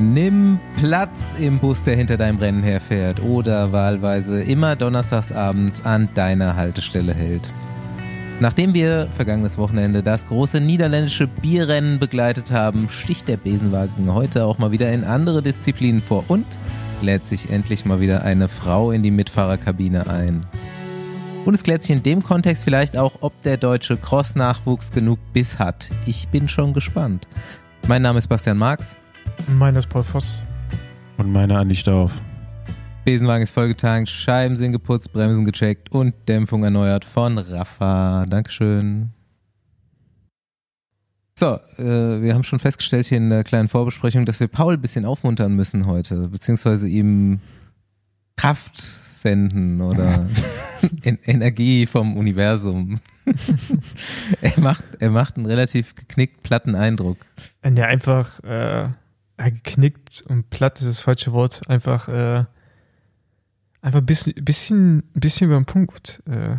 Nimm Platz im Bus, der hinter deinem Rennen herfährt oder wahlweise immer donnerstags abends an deiner Haltestelle hält. Nachdem wir vergangenes Wochenende das große niederländische Bierrennen begleitet haben, sticht der Besenwagen heute auch mal wieder in andere Disziplinen vor und lädt sich endlich mal wieder eine Frau in die Mitfahrerkabine ein. Und es klärt sich in dem Kontext vielleicht auch, ob der deutsche Cross-Nachwuchs genug Biss hat. Ich bin schon gespannt. Mein Name ist Bastian Marx. Mein ist Paul Voss. Und meine Andi Stauf. Besenwagen ist vollgetankt, Scheiben sind geputzt, Bremsen gecheckt und Dämpfung erneuert von Rafa. Dankeschön. So, äh, wir haben schon festgestellt hier in der kleinen Vorbesprechung, dass wir Paul ein bisschen aufmuntern müssen heute, beziehungsweise ihm Kraft senden oder en Energie vom Universum. er, macht, er macht einen relativ geknickt platten Eindruck. Wenn der einfach äh, geknickt und platt ist das falsche Wort, einfach äh, einfach ein bisschen, bisschen, bisschen über den Punkt, äh,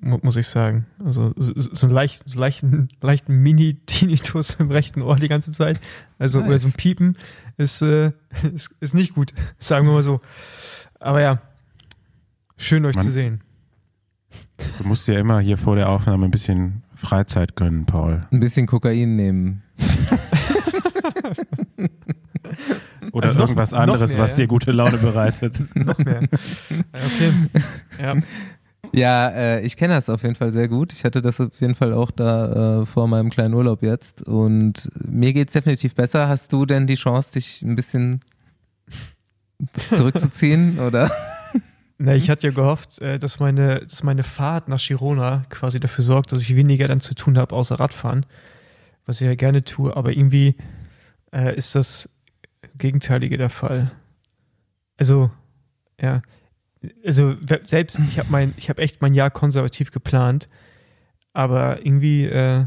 muss ich sagen. Also so, so einen leicht, so leichten, leichten Mini-Tinnitus im rechten Ohr die ganze Zeit. Also nice. oder so ein Piepen ist, äh, ist, ist nicht gut, sagen wir mal so. Aber ja, schön euch Man, zu sehen. Du musst ja immer hier vor der Aufnahme ein bisschen Freizeit gönnen, Paul. Ein bisschen Kokain nehmen. Oder also irgendwas noch, anderes, noch mehr, was dir gute Laune bereitet. noch mehr. Okay. Ja. Ja, äh, ich kenne das auf jeden Fall sehr gut. Ich hatte das auf jeden Fall auch da äh, vor meinem kleinen Urlaub jetzt. Und mir geht es definitiv besser. Hast du denn die Chance, dich ein bisschen zurückzuziehen? oder? Na, ich hatte ja gehofft, äh, dass meine, dass meine Fahrt nach Girona quasi dafür sorgt, dass ich weniger dann zu tun habe, außer Radfahren. Was ich ja gerne tue. Aber irgendwie äh, ist das Gegenteilige der Fall. Also, ja. Also, selbst, ich habe mein, ich habe echt mein Jahr konservativ geplant, aber irgendwie äh,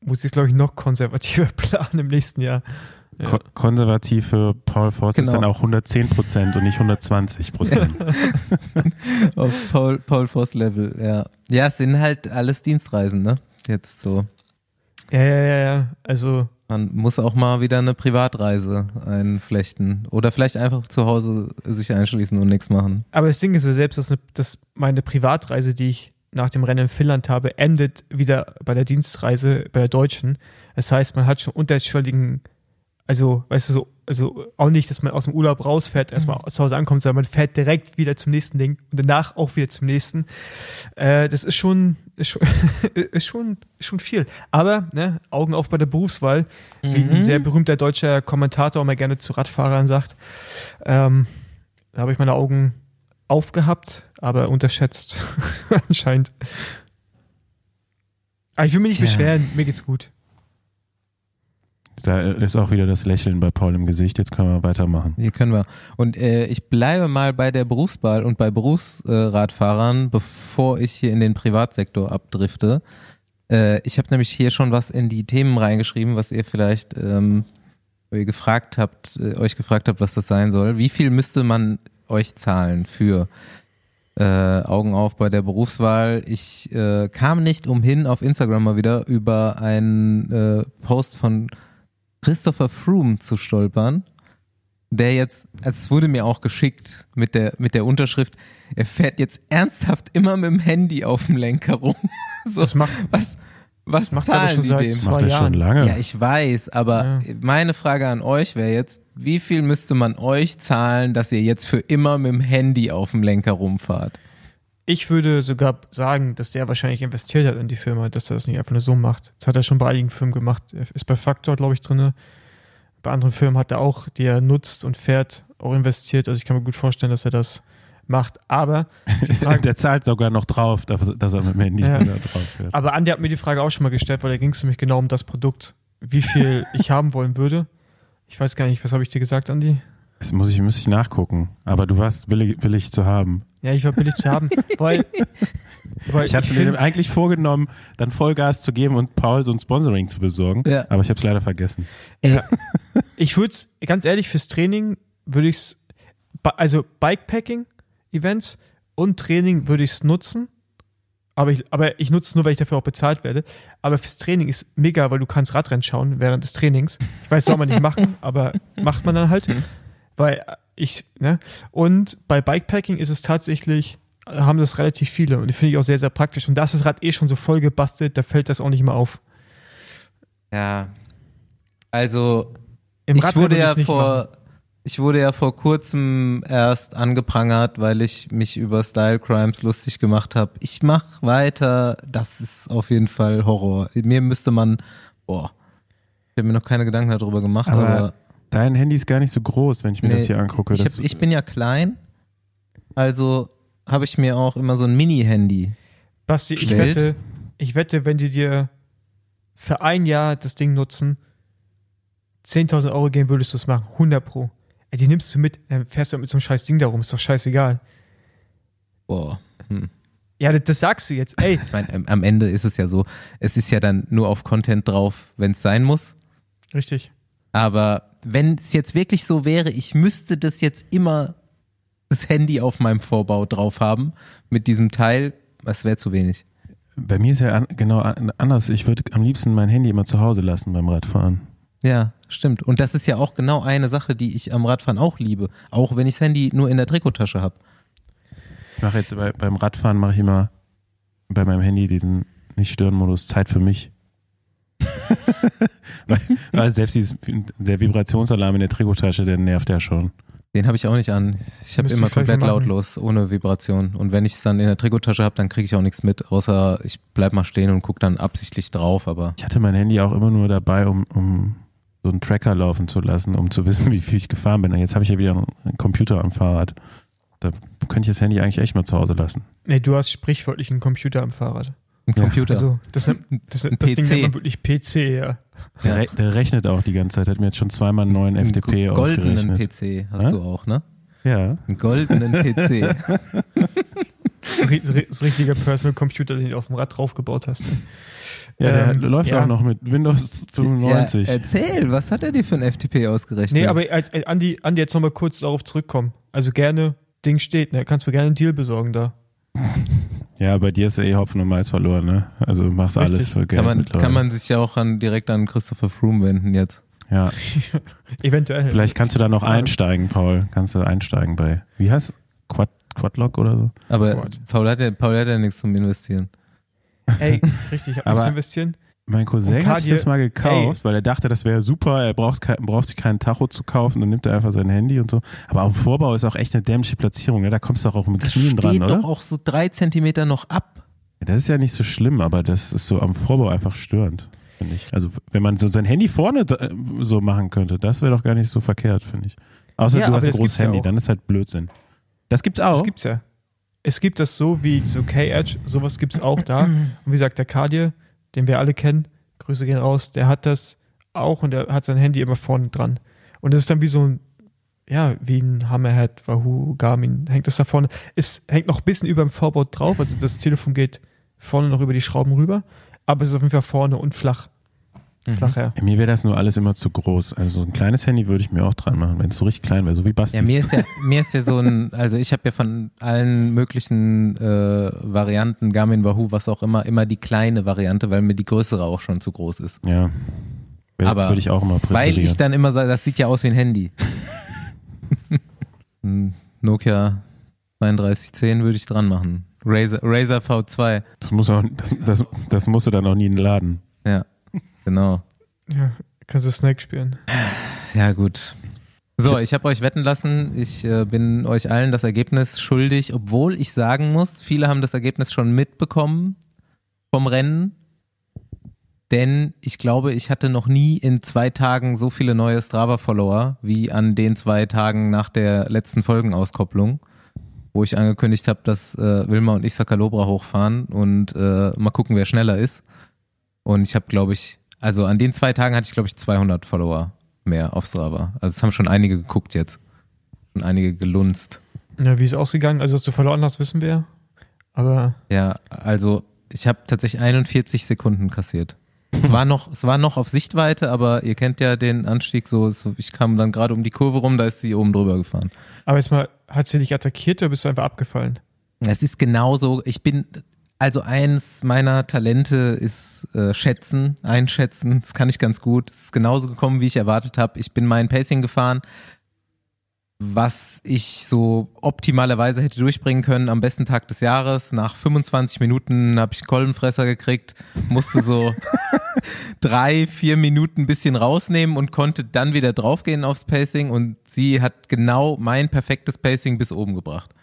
muss ich es, glaube ich, noch konservativer planen im nächsten Jahr. Ja. Ko konservativ für Paul Voss genau. ist dann auch 110 Prozent und nicht 120 Prozent. Auf Paul, Paul Voss Level, ja. Ja, es sind halt alles Dienstreisen, ne? Jetzt so. Ja, ja, ja, ja. Also man muss auch mal wieder eine Privatreise einflechten oder vielleicht einfach zu Hause sich einschließen und nichts machen. Aber das Ding ist ja selbst, dass, eine, dass meine Privatreise, die ich nach dem Rennen in Finnland habe, endet wieder bei der Dienstreise bei der Deutschen. Das heißt, man hat schon unterschwelligen also, weißt du, so, also auch nicht, dass man aus dem Urlaub rausfährt, erstmal mhm. zu Hause ankommt, sondern man fährt direkt wieder zum nächsten Ding und danach auch wieder zum nächsten. Äh, das ist schon, ist schon, ist schon, schon viel. Aber, ne, Augen auf bei der Berufswahl, mhm. wie ein mhm. sehr berühmter deutscher Kommentator immer gerne zu Radfahrern sagt. Ähm, da habe ich meine Augen aufgehabt, aber unterschätzt anscheinend. Aber ich will mich nicht Tja. beschweren, mir geht's gut. Da ist auch wieder das Lächeln bei Paul im Gesicht. Jetzt können wir weitermachen. Hier können wir. Und äh, ich bleibe mal bei der Berufswahl und bei Berufsradfahrern, bevor ich hier in den Privatsektor abdrifte. Äh, ich habe nämlich hier schon was in die Themen reingeschrieben, was ihr vielleicht ähm, ihr gefragt habt, äh, euch gefragt habt, was das sein soll. Wie viel müsste man euch zahlen für äh, Augen auf bei der Berufswahl. Ich äh, kam nicht umhin, auf Instagram mal wieder über einen äh, Post von Christopher Froome zu stolpern, der jetzt, also es wurde mir auch geschickt mit der, mit der Unterschrift, er fährt jetzt ernsthaft immer mit dem Handy auf dem Lenker rum. so, das macht, was, was das zahlen die dem? Das macht er schon lange. Ja, ich weiß, aber ja. meine Frage an euch wäre jetzt, wie viel müsste man euch zahlen, dass ihr jetzt für immer mit dem Handy auf dem Lenker rumfahrt? Ich würde sogar sagen, dass der wahrscheinlich investiert hat in die Firma, dass er das nicht einfach nur so macht. Das hat er schon bei einigen Firmen gemacht. Er ist bei Factor, glaube ich, drin. Bei anderen Firmen hat er auch, die er nutzt und fährt, auch investiert. Also ich kann mir gut vorstellen, dass er das macht. Aber Frage, der zahlt sogar noch drauf, dass er mit dem Handy ja. drauf fährt. Aber Andi hat mir die Frage auch schon mal gestellt, weil da ging es nämlich genau um das Produkt, wie viel ich haben wollen würde. Ich weiß gar nicht, was habe ich dir gesagt, Andi? Das muss ich, muss ich nachgucken. Aber du warst billig, billig zu haben. Ja, ich war billig zu haben, weil, weil ich hatte mir eigentlich vorgenommen, dann Vollgas zu geben und Paul so ein Sponsoring zu besorgen. Ja. Aber ich habe es leider vergessen. Ja. ich würde es, ganz ehrlich, fürs Training würde ich es, also Bikepacking-Events und Training würde ich es nutzen. Aber ich, aber ich nutze es nur, weil ich dafür auch bezahlt werde. Aber fürs Training ist mega, weil du kannst Radrennen schauen während des Trainings. Ich weiß, soll man nicht machen, aber macht man dann halt. Mhm. Weil ich, ne? Und bei Bikepacking ist es tatsächlich, haben das relativ viele und die finde ich auch sehr, sehr praktisch. Und da ist das Rad eh schon so voll gebastelt, da fällt das auch nicht mehr auf. Ja. Also, Im ich wurde ja vor, ich wurde ja vor kurzem erst angeprangert, weil ich mich über Style Crimes lustig gemacht habe. Ich mach weiter. Das ist auf jeden Fall Horror. Mir müsste man, boah, ich habe mir noch keine Gedanken darüber gemacht, aber, aber dein Handy ist gar nicht so groß, wenn ich mir nee, das hier angucke. Ich, hab, ich bin ja klein, also habe ich mir auch immer so ein Mini-Handy. Basti, ich wette, ich wette, wenn die dir für ein Jahr das Ding nutzen, 10.000 Euro gehen, würdest du es machen. 100 Pro. Ey, die nimmst du mit, dann fährst du mit so einem scheiß Ding darum, ist doch scheißegal. Boah. Hm. Ja, das, das, sagst du jetzt, ey. Ich meine, am Ende ist es ja so, es ist ja dann nur auf Content drauf, wenn es sein muss. Richtig. Aber wenn es jetzt wirklich so wäre, ich müsste das jetzt immer das Handy auf meinem Vorbau drauf haben mit diesem Teil, das wäre zu wenig. Bei mir ist ja an, genau anders. Ich würde am liebsten mein Handy immer zu Hause lassen beim Radfahren. Ja, stimmt. Und das ist ja auch genau eine Sache, die ich am Radfahren auch liebe. Auch wenn ich das Handy nur in der Trikottasche habe. Ich mache jetzt bei, beim Radfahren mache ich immer bei meinem Handy diesen Nicht-Stören-Modus Zeit für mich. Weil, weil, selbst dieses, der Vibrationsalarm in der Trikottasche, der nervt ja schon. Den habe ich auch nicht an. Ich habe immer komplett lautlos, ohne Vibration. Und wenn ich es dann in der Trikottasche habe, dann kriege ich auch nichts mit, außer ich bleib mal stehen und gucke dann absichtlich drauf. Aber ich hatte mein Handy auch immer nur dabei, um, um so einen Tracker laufen zu lassen, um zu wissen, wie viel ich gefahren bin. Jetzt habe ich ja wieder einen Computer am Fahrrad. Da könnte ich das Handy eigentlich echt mal zu Hause lassen. Nee, du hast sprichwörtlich einen Computer am Fahrrad. Ein Computer. Also, das, das, das, ein das PC. Ding nennt man wirklich PC, ja. Der, re der, rechnet auch die ganze Zeit, hat mir jetzt schon zweimal einen neuen FTP einen ausgerechnet. goldenen PC hast ja? du auch, ne? Ja. Einen goldenen PC. das richtige Personal Computer, den du auf dem Rad draufgebaut hast. Ja, der ähm, läuft ja. auch noch mit Windows 95. Ja, erzähl, was hat er dir für ein FTP ausgerechnet? Nee, aber als, äh, Andi, Andi, jetzt nochmal kurz darauf zurückkommen. Also gerne, Ding steht, ne? Kannst du gerne einen Deal besorgen da. Ja, bei dir ist ja eh Hopfen und Malz verloren, ne? Also machst Richtig. alles für Geld. Kann man, kann man sich ja auch an, direkt an Christopher Froome wenden jetzt. Ja. Eventuell. Vielleicht kannst du da noch einsteigen, Paul. Kannst du einsteigen bei, wie heißt Quad, Quadlock oder so? Aber Paul hat, ja, Paul hat ja nichts zum Investieren. Ey, richtig, ich hab nichts investieren. Mein Cousin hat sich das mal gekauft, ey. weil er dachte, das wäre super, er braucht, braucht sich keinen Tacho zu kaufen und nimmt er einfach sein Handy und so. Aber am Vorbau ist auch echt eine dämliche Platzierung, ne? da kommst du auch mit das Knien dran, oder? Das doch auch so drei Zentimeter noch ab. Das ist ja nicht so schlimm, aber das ist so am Vorbau einfach störend, finde ich. Also wenn man so sein Handy vorne äh, so machen könnte, das wäre doch gar nicht so verkehrt, finde ich. Außer ja, du hast ein großes Handy, ja dann ist halt Blödsinn. Das gibt's auch. Das gibt's ja. Es gibt das so wie so K-Edge, sowas gibt's auch da. Und wie gesagt, der Cardier, den wir alle kennen, Grüße gehen raus, der hat das auch und der hat sein Handy immer vorne dran. Und das ist dann wie so ein, ja, wie ein Hammerhead, Wahoo, Garmin, hängt das da vorne. Es hängt noch ein bisschen über dem Vorbau drauf, also das Telefon geht vorne noch über die Schrauben rüber, aber es ist auf jeden Fall vorne und flach. Mhm. Flach, Mir wäre das nur alles immer zu groß. Also so ein kleines Handy würde ich mir auch dran machen, wenn es so richtig klein wäre, so wie Basti. Ja, mir ist ja, mir ist ja so ein, also ich habe ja von allen möglichen äh, Varianten, Garmin, Wahoo, was auch immer, immer die kleine Variante, weil mir die größere auch schon zu groß ist. Ja. Will, Aber würde ich auch immer Weil ich dann immer sage, das sieht ja aus wie ein Handy. Nokia 3210 würde ich dran machen. Razer, Razer V2. Das muss auch, das, das, das musst du dann auch nie laden. Genau. Ja, kannst du Snake spielen. Ja, gut. So, ich habe euch wetten lassen. Ich äh, bin euch allen das Ergebnis schuldig, obwohl ich sagen muss, viele haben das Ergebnis schon mitbekommen vom Rennen. Denn ich glaube, ich hatte noch nie in zwei Tagen so viele neue Strava-Follower wie an den zwei Tagen nach der letzten Folgenauskopplung, wo ich angekündigt habe, dass äh, Wilma und ich Sakalobra hochfahren und äh, mal gucken, wer schneller ist. Und ich habe, glaube ich, also an den zwei Tagen hatte ich, glaube ich, 200 Follower mehr auf Strava. Also es haben schon einige geguckt jetzt. Schon einige gelunzt. Ja, wie ist ausgegangen? Also, dass du verloren hast, wissen wir. Aber. Ja, also ich habe tatsächlich 41 Sekunden kassiert. Es war noch, es war noch auf Sichtweite, aber ihr kennt ja den Anstieg so, ich kam dann gerade um die Kurve rum, da ist sie oben drüber gefahren. Aber jetzt mal, hat sie dich attackiert oder bist du einfach abgefallen? Es ist genauso, ich bin, Also eins meiner Talente ist äh, schätzen, einschätzen. Das kann ich ganz gut. Es ist genauso gekommen, wie ich erwartet habe. Ich bin mein Pacing gefahren, was ich so optimalerweise hätte durchbringen können am besten Tag des Jahres. Nach 25 Minuten habe ich Kolbenfresser gekriegt, musste so drei, vier Minuten ein bisschen rausnehmen und konnte dann wieder draufgehen aufs Pacing und sie hat genau mein perfektes Pacing bis oben gebracht.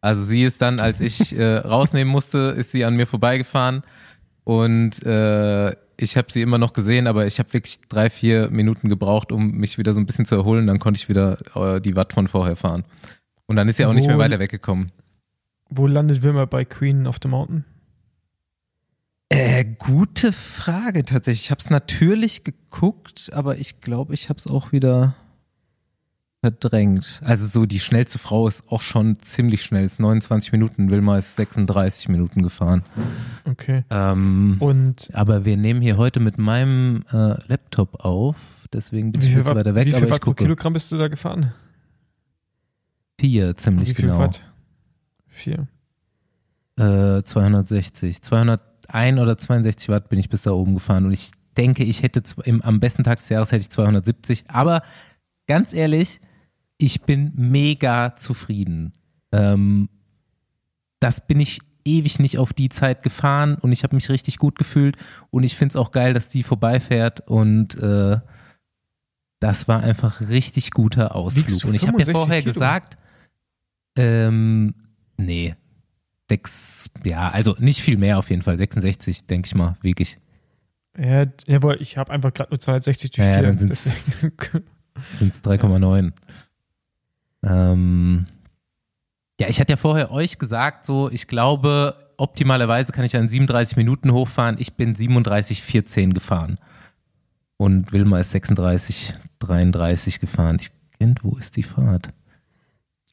Also sie ist dann, als ich äh, rausnehmen musste, ist sie an mir vorbeigefahren und äh, ich habe sie immer noch gesehen, aber ich habe wirklich drei, vier Minuten gebraucht, um mich wieder so ein bisschen zu erholen. Dann konnte ich wieder äh, die Watt von vorher fahren. Und dann ist sie auch wo, nicht mehr weiter weggekommen. Wo landet Wilmer bei Queen of the Mountain? Äh, gute Frage tatsächlich. Ich habe es natürlich geguckt, aber ich glaube, ich habe es auch wieder verdrängt. Also so die schnellste Frau ist auch schon ziemlich schnell. Ist 29 Minuten. Wilma ist 36 Minuten gefahren. Okay. Ähm, Und aber wir nehmen hier heute mit meinem äh, Laptop auf. Deswegen bin ich ein bisschen weiter weg. Wie viel aber Watt ich gucke. Kilogramm bist du da gefahren? Vier, ziemlich wie viel genau. Watt? Vier. Äh, 260. 201 oder 62 Watt bin ich bis da oben gefahren. Und ich denke, ich hätte im, am besten Tag des Jahres hätte ich 270. Aber ganz ehrlich, ich bin mega zufrieden. Ähm, das bin ich ewig nicht auf die Zeit gefahren und ich habe mich richtig gut gefühlt und ich finde es auch geil, dass die vorbeifährt und äh, das war einfach richtig guter Ausflug. Und ich habe ja 65 vorher Kilo? gesagt, ähm, nee, sechs, ja, also nicht viel mehr auf jeden Fall, 66, denke ich mal, wiege ich. Ja, jawohl, ich habe einfach gerade nur 260 durch Ja, ja, vier. dann sind es 3,9. Ähm, ja, ich hatte ja vorher euch gesagt, so, ich glaube, optimalerweise kann ich an 37 Minuten hochfahren. Ich bin 37,14 gefahren. Und Wilma ist 36, 33 gefahren. Ich, wo ist die Fahrt?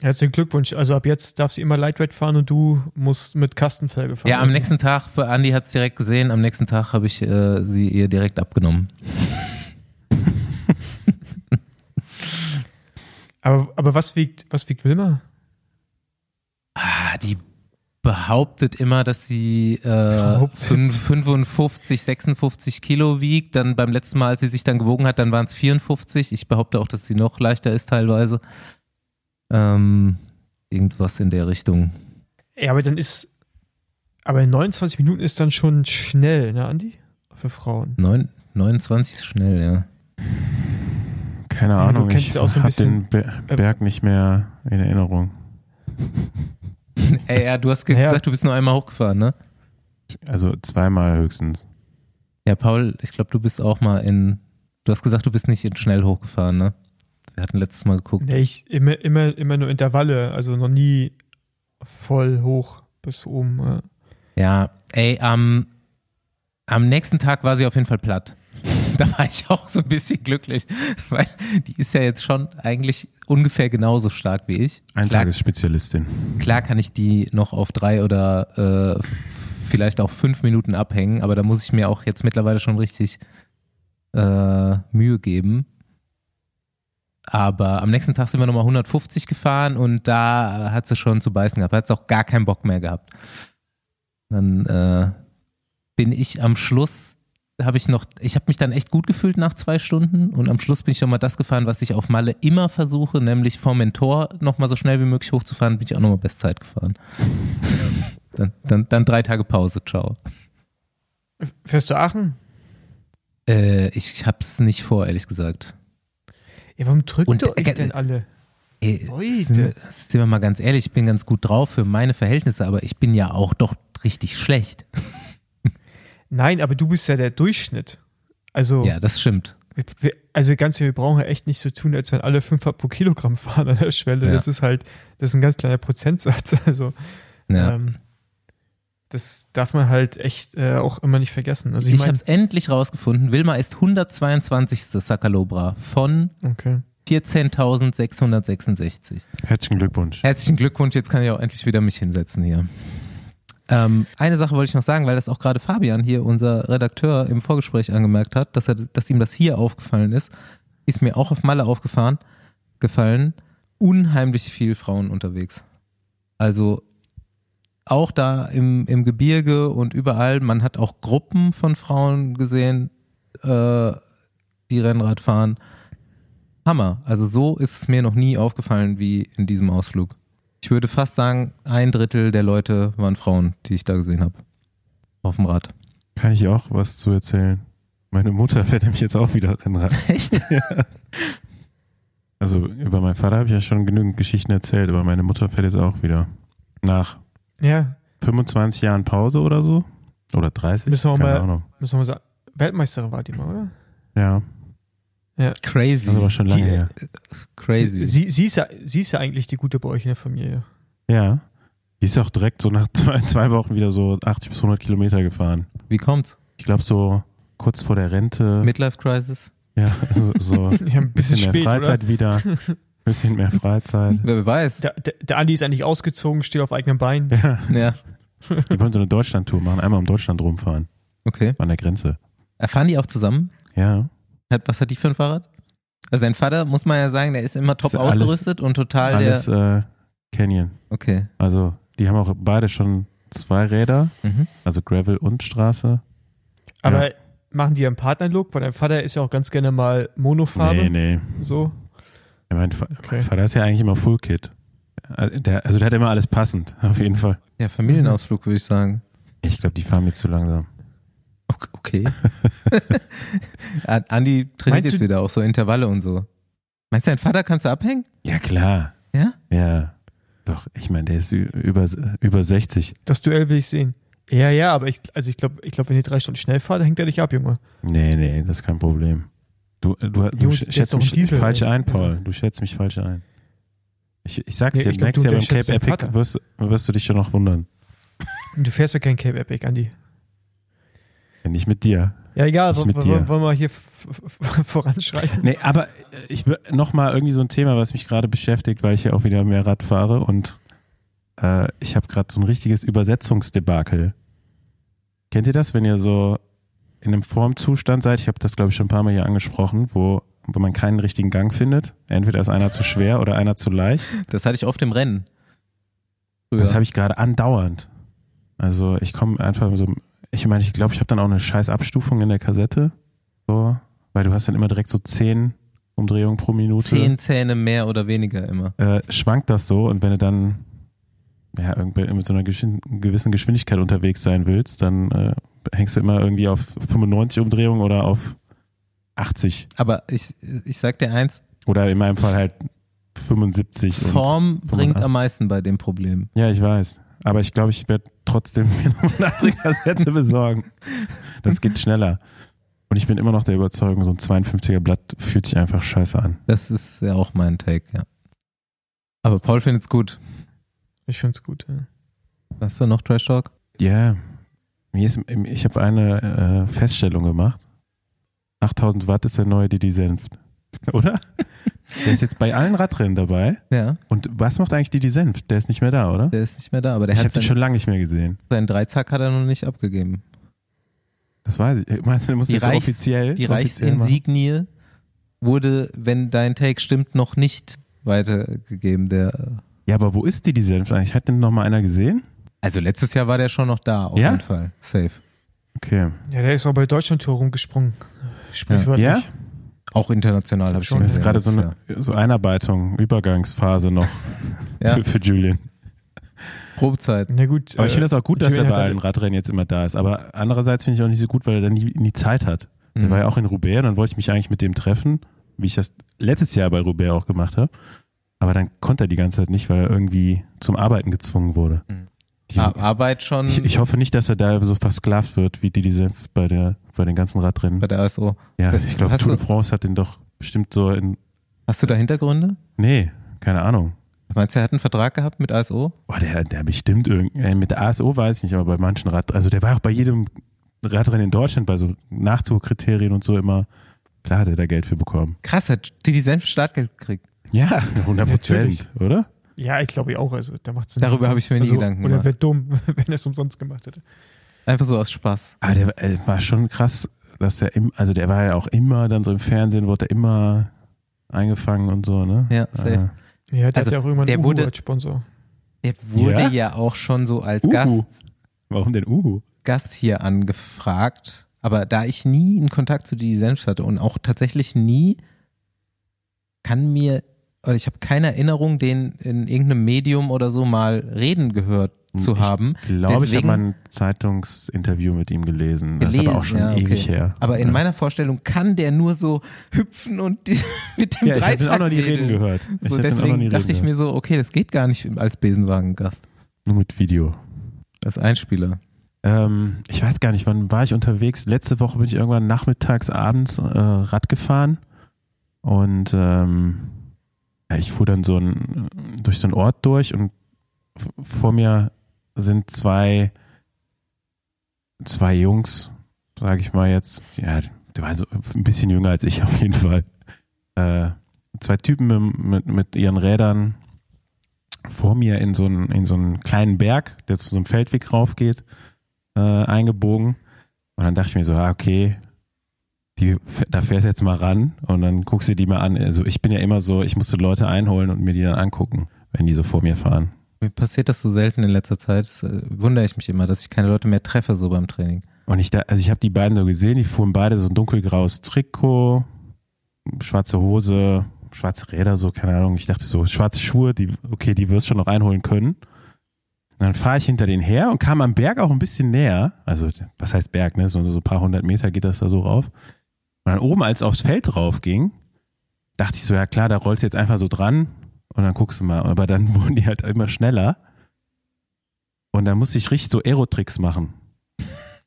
Herzlichen Glückwunsch. Also ab jetzt darf sie immer Lightweight fahren und du musst mit Kastenfelge fahren. Ja, am nächsten Tag, für Andi hat es direkt gesehen, am nächsten Tag habe ich äh, sie ihr direkt abgenommen. Aber, aber was wiegt, was wiegt Wilma? Ah, die behauptet immer, dass sie äh, Behauptet. fünf- 55, 56 Kilo wiegt. Dann beim letzten Mal, als sie sich dann gewogen hat, dann waren es 54. Ich behaupte auch, dass sie noch leichter ist teilweise. Ähm, irgendwas in der Richtung. Ja, aber dann ist. Aber in 29 Minuten ist dann schon schnell, ne, Andi? Für Frauen. Neun, 29 ist schnell, ja. Keine Ja, du Ahnung, kennst ich ja auch so ein bisschen- den Be Berg nicht mehr in Erinnerung. Ey, ja, du hast gesagt, du bist nur einmal hochgefahren, ne? Also zweimal höchstens. Ja, Paul, ich glaube, du bist auch mal in. Du hast gesagt, du bist nicht in schnell hochgefahren, ne? Wir hatten letztes Mal geguckt. Nee, ich immer, immer, immer nur Intervalle, also noch nie voll hoch bis oben. Ja. Ja, ey, am, am nächsten Tag war sie auf jeden Fall platt. Da war ich auch so ein bisschen glücklich, weil die ist ja jetzt schon eigentlich ungefähr genauso stark wie ich. Klar, Eintagesspezialistin. klar kann ich die noch auf drei oder äh, vielleicht auch fünf Minuten abhängen, aber da muss ich mir auch jetzt mittlerweile schon richtig äh, Mühe geben. Aber am nächsten Tag sind wir nochmal 150 gefahren und da hat sie schon zu beißen gehabt. Da hat sie auch gar keinen Bock mehr gehabt. Dann äh, bin ich am Schluss, habe ich noch, ich habe mich dann echt gut gefühlt nach zwei Stunden und am Schluss bin ich nochmal das gefahren, was ich auf Malle immer versuche, nämlich vom Mentor nochmal so schnell wie möglich hochzufahren, bin ich auch nochmal Bestzeit gefahren. dann, dann, dann drei Tage Pause, ciao. Fährst du Aachen? Äh, ich hab's nicht vor, ehrlich gesagt. Ja, warum drückt Und, ihr euch äh, denn alle? Ey, Leute. sind, wir, sind wir mal ganz ehrlich, ich bin ganz gut drauf für meine Verhältnisse, aber ich bin ja auch doch richtig schlecht. Nein, aber du bist ja der Durchschnitt. Also, Ja, das stimmt. wir, also ganz wir brauchen ja echt nicht so tun, als wenn alle 5 Watt pro Kilogramm fahren an der Schwelle. Ja. Das ist halt, das ist ein ganz kleiner Prozentsatz. Also, Ja. ähm, das darf man halt echt äh, auch immer nicht vergessen. Also, ich, ich meine, habe es endlich rausgefunden. Wilma ist 122. Sakalobra von okay. 14.666. Herzlichen Glückwunsch. Herzlichen Glückwunsch, jetzt kann ich auch endlich wieder mich hinsetzen hier. Ähm, eine Sache wollte ich noch sagen, weil das auch gerade Fabian hier, unser Redakteur, im Vorgespräch angemerkt hat, dass, er, dass ihm das hier aufgefallen ist, ist mir auch auf Malle aufgefahren, gefallen, unheimlich viel Frauen unterwegs. Also auch da im, im Gebirge und überall, man hat auch Gruppen von Frauen gesehen, äh, die Rennrad fahren. Hammer. Also so ist es mir noch nie aufgefallen wie in diesem Ausflug. Ich würde fast sagen, ein Drittel der Leute waren Frauen, die ich da gesehen habe. Auf dem Rad. Kann ich auch was zu erzählen? Meine Mutter fährt nämlich jetzt auch wieder Rennrad. Echt? ja. Also über meinen Vater habe ich ja schon genügend Geschichten erzählt, aber meine Mutter fährt jetzt auch wieder. Nach Ja, 25 Jahren Pause oder so? Oder 30? Müssen wir Keine mal- Ahnung. müssen wir mal sagen. Weltmeisterin war die mal, oder? Ja, Crazy. das ist aber schon lange Die- her. Crazy. Sie, sie, ist ja, sie ist ja eigentlich die Gute bei euch in der Familie. Ja. Die ist auch direkt so nach zwei, zwei Wochen wieder so 80 bis 100 Kilometer gefahren. Wie kommt's? Ich glaube so kurz vor der Rente. Midlife Crisis? ja, so, so ein Ja, ein bisschen, bisschen mehr spät, Freizeit wieder. bisschen mehr Freizeit. Wer weiß. oder? Der, der, der Andi ist eigentlich ausgezogen, steht auf eigenen Beinen. Ja, Ja, die wollen so eine Deutschlandtour machen, einmal um Deutschland rumfahren. okay. An der Grenze. Erfahren die auch zusammen? Ja. Hat, was hat die für ein Fahrrad? Also sein Vater, muss man ja sagen, der ist immer top Ist alles- ausgerüstet und total Alles der. äh, Canyon. Okay. Also, die haben auch beide schon zwei Räder, Mhm. also Gravel und Straße. Aber machen die einen Partnerlook? Weil dein Vater ist ja auch ganz gerne mal Monofarbe. Nee, nee. So. Ja, Mein, Fa- Okay. mein Vater ist ja eigentlich immer Full Kit. Also der, also der hat immer alles passend, auf jeden Fall. Ja, Familienausflug würde ich sagen. Ich glaube, die fahren mir zu langsam. Okay. An- Andi trainiert Meinst jetzt wieder auch so Intervalle und so. Meinst du, dein Vater kannst du abhängen? Ja, klar. Ja? Ja. Doch, ich meine, der ist über, über 60. Das Duell will ich sehen. Ja, ja, aber ich, also ich glaube, ich glaub, wenn ihr drei Stunden schnell fahrt, hängt er dich ab, Junge. Nee, nee, das ist kein Problem. Du, du, du Jungs, schätzt ein mich Diesel, falsch ey. ein, Paul. Also- Du schätzt mich falsch ein. Ich, ich sag's Nee, dir, ich glaub, nächstes du Jahr beim Cape Epic wirst, wirst du dich schon noch wundern. Du fährst ja kein Cape Epic, Andi. Ja, nicht mit dir. Ja, egal, wollen mit wir- dir. wollen wir hier voranschreiten? Nee, aber äh, ich will noch mal irgendwie so ein Thema, was mich gerade beschäftigt, weil ich ja auch wieder mehr Rad fahre und äh, ich habe gerade so ein richtiges Übersetzungsdebakel. Kennt ihr das, wenn ihr so in einem Formzustand seid? Ich habe das glaube ich schon ein paar Mal hier angesprochen, wo wo man keinen richtigen Gang findet. Entweder ist einer zu schwer oder einer zu leicht. Das hatte ich oft im Rennen. Früher. Das habe ich gerade andauernd. Also ich komme einfach so, ich meine, ich glaube, ich habe dann auch eine scheiß Abstufung in der Kassette. So, weil du hast dann immer direkt so zehn Umdrehungen pro Minute. Zehn Zähne mehr oder weniger immer. Äh, schwankt das so und wenn du dann ja, mit so einer gewissen Geschwindigkeit unterwegs sein willst, dann äh, hängst du immer irgendwie auf 95 Umdrehungen oder auf 80. Aber ich, ich sag dir eins, Oder in meinem Fall halt 75. Und, Form bringt 85. am meisten bei dem Problem. ja, ich weiß. Aber ich glaube, ich werde trotzdem mir noch eine andere Kassette besorgen. Das geht schneller. Und ich bin immer noch der Überzeugung, so ein 52er Blatt fühlt sich einfach scheiße an. Das ist ja auch mein Take, ja. Aber Paul findet's gut. Ich find's gut. Ja. Hast du noch Trash Talk? Ja, mir ist, ich habe eine äh, Feststellung gemacht. 8000 Watt ist der neue Didi Senft. Oder? Der ist jetzt bei allen Radrennen dabei. Ja, Und was macht eigentlich Didi Senft? Der ist nicht mehr da, oder? der ist nicht mehr da, aber der ich hat habe den schon lange nicht mehr gesehen. seinen Dreizack hat er noch nicht abgegeben. Das weiß ich. Meinst du, der muss Die jetzt Reichs- offiziell. Die offiziell machen? Reichsinsignie wurde, wenn dein Take stimmt, noch nicht weitergegeben. Der, Ja, aber wo ist Didi Senft eigentlich? Hat denn noch mal einer gesehen? also letztes Jahr war der schon noch da, auf Ja? jeden Fall. Safe. Okay. ja, der ist auch bei der Deutschland-Tour rumgesprungen. Sprichwörtlich. Ja? Auch international habe ich Schon, Das ist gerade so eine so Einarbeitung, Übergangsphase noch Ja. für, für Julian. Probezeit. Na gut. Aber ich äh, finde das auch gut, dass er bei allen Radrennen jetzt immer da ist. Aber andererseits finde ich auch nicht so gut, weil er dann nie, nie Zeit hat. Der Mhm. war ja auch in Roubaix, dann wollte ich mich eigentlich mit dem treffen, wie ich das letztes Jahr bei Roubaix auch gemacht habe. Aber dann konnte er die ganze Zeit nicht, weil er irgendwie zum Arbeiten gezwungen wurde. Mhm. Die, Ar- Arbeit schon ich, ich hoffe nicht, dass er da so versklavt wird, wie Didi Senf bei, der, bei den ganzen Radrennen. bei der ASO. Ja, ich glaube, Tour de France hat den doch bestimmt so in. Hast du da Hintergründe? Nee, keine Ahnung. Meinst du, er hat einen Vertrag gehabt mit ASO? Boah, der, der bestimmt irgendwie. äh, Mit der ASO weiß ich nicht, aber bei manchen Rad. Also der war auch bei jedem Radrennen in Deutschland, bei so Nachtourkriterien und so immer. Klar hat er da Geld für bekommen. Krass, hat die die Senf Startgeld gekriegt. Ja, 100 Natürlich. Prozent, oder? Ja, ich glaube auch. Also, da macht's Darüber habe ich mir nie Gedanken Oder gemacht. wäre dumm, wenn er es umsonst gemacht hätte. Einfach so aus Spaß. Aber der äh, war schon krass, dass der im, also der war ja auch immer dann so im Fernsehen, wurde er immer eingefangen und so, ne? Ja, safe. Ja, der Also, hat ja auch irgendwann der Uhu wurde- als Sponsor. Der wurde ja, ja auch schon so als Uhu. Gast. Warum denn Uhu? Gast hier angefragt. Aber da ich nie einen Kontakt zu Didi Senf hatte und auch tatsächlich nie kann mir, oder ich habe keine Erinnerung, den in irgendeinem Medium oder so mal reden gehört zu haben. Ich glaube, ich habe mal ein Zeitungsinterview mit ihm gelesen. Das ist aber auch schon ja, okay. ewig her. Aber in ja. meiner Vorstellung kann der nur so hüpfen und die, mit dem ja, ich habe Dreizack auch noch nie reden gehört. So, deswegen dachte ich mir so, okay, das geht gar nicht als Besenwagen-Gast. Nur mit Video. Als Einspieler. Ähm, ich weiß gar nicht, wann war ich unterwegs? Letzte Woche bin ich irgendwann nachmittags, abends äh, Rad gefahren und ähm, ich fuhr dann so ein, durch so einen Ort durch und vor mir sind zwei, zwei Jungs, sage ich mal jetzt, ja, die waren so ein bisschen jünger als ich auf jeden Fall. Äh, zwei Typen mit, mit, mit ihren Rädern vor mir in so einen, in so einen kleinen Berg, der zu so einem Feldweg raufgeht, äh, eingebogen. Und dann dachte ich mir so, ah, okay, die, da fährst du jetzt mal ran und dann guckst du die mal an. Also ich bin ja immer so, ich musste Leute einholen und mir die dann angucken, wenn die so vor mir fahren. Mir passiert das so selten in letzter Zeit. Das, äh, wundere ich mich immer, dass ich keine Leute mehr treffe so beim Training. Und ich da, also ich habe die beiden so gesehen, die fuhren beide so ein dunkelgraues Trikot, schwarze Hose, schwarze Räder, so, keine Ahnung. Ich dachte so, schwarze Schuhe, die, okay, die wirst du schon noch einholen können. Und dann fahre ich hinter denen her und kam am Berg auch ein bisschen näher. Also, was heißt Berg, ne? So, so ein paar hundert Meter geht das da so rauf. Und dann oben, als aufs Feld drauf ging, dachte ich so, ja klar, da rollst du jetzt einfach so dran und dann guckst du mal. Aber dann wurden die halt immer schneller. Und dann musste ich richtig so Aerotricks machen.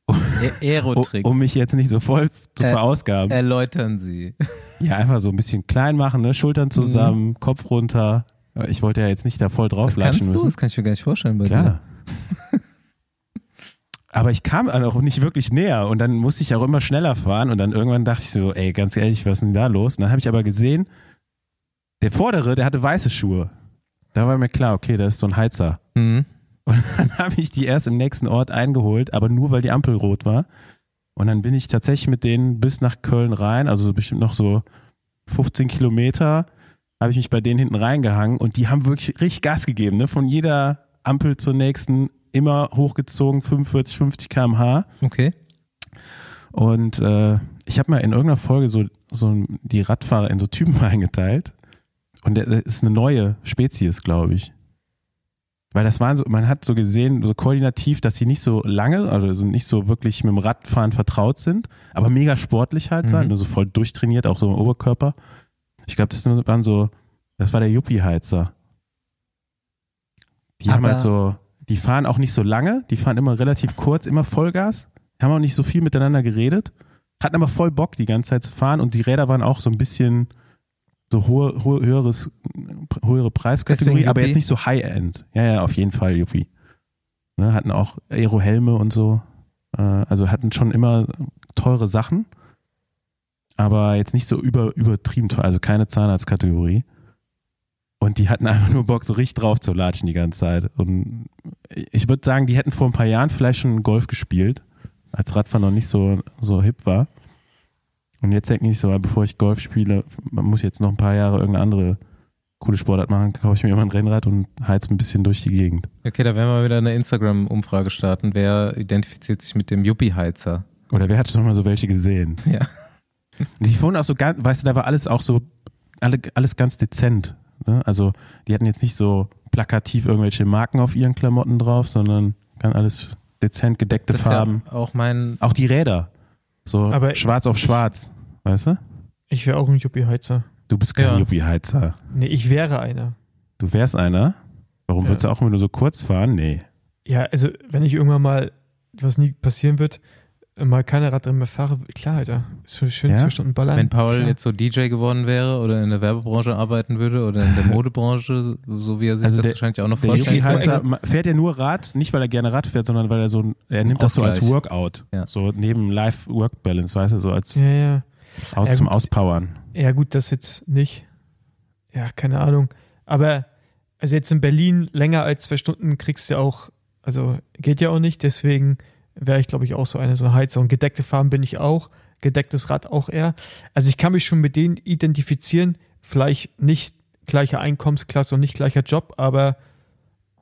Aerotricks. Um mich jetzt nicht so voll zu Äh, verausgaben. Erläutern Sie. ja, einfach so ein bisschen klein machen, ne? Schultern zusammen, Kopf runter. Ich wollte ja jetzt nicht da voll drauf Das kannst latschen du, müssen. das kann ich mir gar nicht vorstellen bei Klar. Aber ich kam auch nicht wirklich näher und dann musste ich auch immer schneller fahren und dann irgendwann dachte ich so, ey, ganz ehrlich, was ist denn da los? Und dann habe ich aber gesehen, der vordere, der hatte weiße Schuhe. Da war mir klar, okay, das ist so ein Heizer. Mhm. Und dann habe ich die erst im nächsten Ort eingeholt, aber nur weil die Ampel rot war. Und dann bin ich tatsächlich mit denen bis nach Köln rein, also bestimmt noch so 15 Kilometer, habe ich mich bei denen hinten reingehangen und die haben wirklich richtig Gas gegeben, ne? Von jeder Ampel zur nächsten immer hochgezogen, 45, 50 km/h. Okay. Und äh, ich habe mal in irgendeiner Folge so, so die Radfahrer in so Typen eingeteilt. Und der, das ist eine neue Spezies, glaube ich. Weil das waren so, man hat so gesehen, so koordinativ, dass sie nicht so lange, also nicht so wirklich mit dem Radfahren vertraut sind, aber mega sportlich halt Mhm. sein, nur so voll durchtrainiert, auch so im Oberkörper. Ich glaube, das waren so, das war der Yuppie-Heizer. Die haben Aber- halt so, die fahren auch nicht so lange, die fahren immer relativ kurz, immer Vollgas, haben auch nicht so viel miteinander geredet, hatten aber voll Bock, die ganze Zeit zu fahren und die Räder waren auch so ein bisschen so hohe, hohe, höheres, höhere Preiskategorie, aber jetzt nicht so High-End. Ja, ja, auf jeden Fall Yuppie. Ne, hatten auch Aero-Helme und so. Äh, also hatten schon immer teure Sachen, aber jetzt nicht so über, übertrieben teuer, also keine Zahnarztkategorie. Und die hatten einfach nur Bock, so richtig drauf zu latschen die ganze Zeit. Und ich würde sagen, die hätten vor ein paar Jahren vielleicht schon Golf gespielt, als Radfahren noch nicht so, so hip war. Und jetzt denke ich so, bevor ich Golf spiele, man muss jetzt noch ein paar Jahre irgendeine andere coole Sportart machen, kaufe ich mir immer ein Rennrad und heiz ein bisschen durch die Gegend. Okay, da werden wir wieder eine Instagram-Umfrage starten. Wer identifiziert sich mit dem Yuppie-Heizer? Oder wer hat schon mal so welche gesehen? Ja. Die fuhren auch so ganz, weißt du, da war alles auch so, alle, alles ganz dezent. Ne? Also die hatten jetzt nicht so plakativ irgendwelche Marken auf ihren Klamotten drauf, sondern kann alles dezent gedeckte Das Farben. ja auch mein. Auch die Räder. So Aber- schwarz auf schwarz. Weißt du? Ich wäre auch ein Yuppie-Heizer. Du bist kein Ja. Yuppie-Heizer. Nee, ich wäre einer. Du wärst einer. Warum Ja. würdest du auch immer nur so kurz fahren? Nee. Ja, also wenn ich irgendwann mal, was nie passieren wird, mal keine Radrennen mehr fahre, klar, Alter. Ist schon schön Ja? zwei Stunden ballern. Wenn Paul klar. jetzt so DJ geworden wäre oder in der Werbebranche arbeiten würde oder in der Modebranche, so wie er sich Also das der- wahrscheinlich auch noch Der vorstellt. Ma- fährt ja nur Rad, nicht weil er gerne Rad fährt, sondern weil er so, er nimmt das so als. Workout. Ja. So neben Life-Work-Balance, weißt du, so als Ja, ja. aus Ja, zum gut. Auspowern. Ja, gut, das jetzt nicht. Ja, keine Ahnung. Aber also jetzt in Berlin länger als zwei Stunden kriegst du ja auch, also geht ja auch nicht, deswegen wäre ich, glaube ich, auch so eine so eine Heizer. Und gedeckte Farben bin ich auch, gedecktes Rad auch eher. Also ich kann mich schon mit denen identifizieren, vielleicht nicht gleiche Einkommensklasse und nicht gleicher Job, aber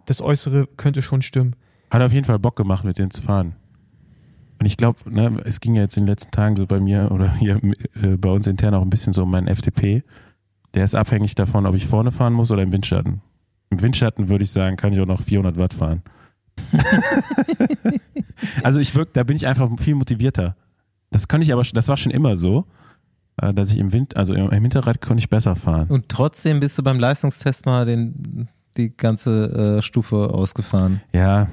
das Äußere könnte schon stimmen. Hat auf jeden Fall Bock gemacht, mit denen zu fahren. Und ich glaube, ne, es ging ja jetzt in den letzten Tagen so bei mir oder hier äh, bei uns intern auch ein bisschen so um meinen FDP. Der ist abhängig davon, ob ich vorne fahren muss oder im Windschatten. Im Windschatten würde ich sagen, kann ich auch noch 400 Watt fahren. also ich wirke, da bin ich einfach viel motivierter. Das kann ich aber, das war schon immer so, äh, dass ich im Wind, also im Hinterrad konnte ich besser fahren. Und trotzdem bist du beim Leistungstest mal den, die ganze äh, Stufe ausgefahren. Ja.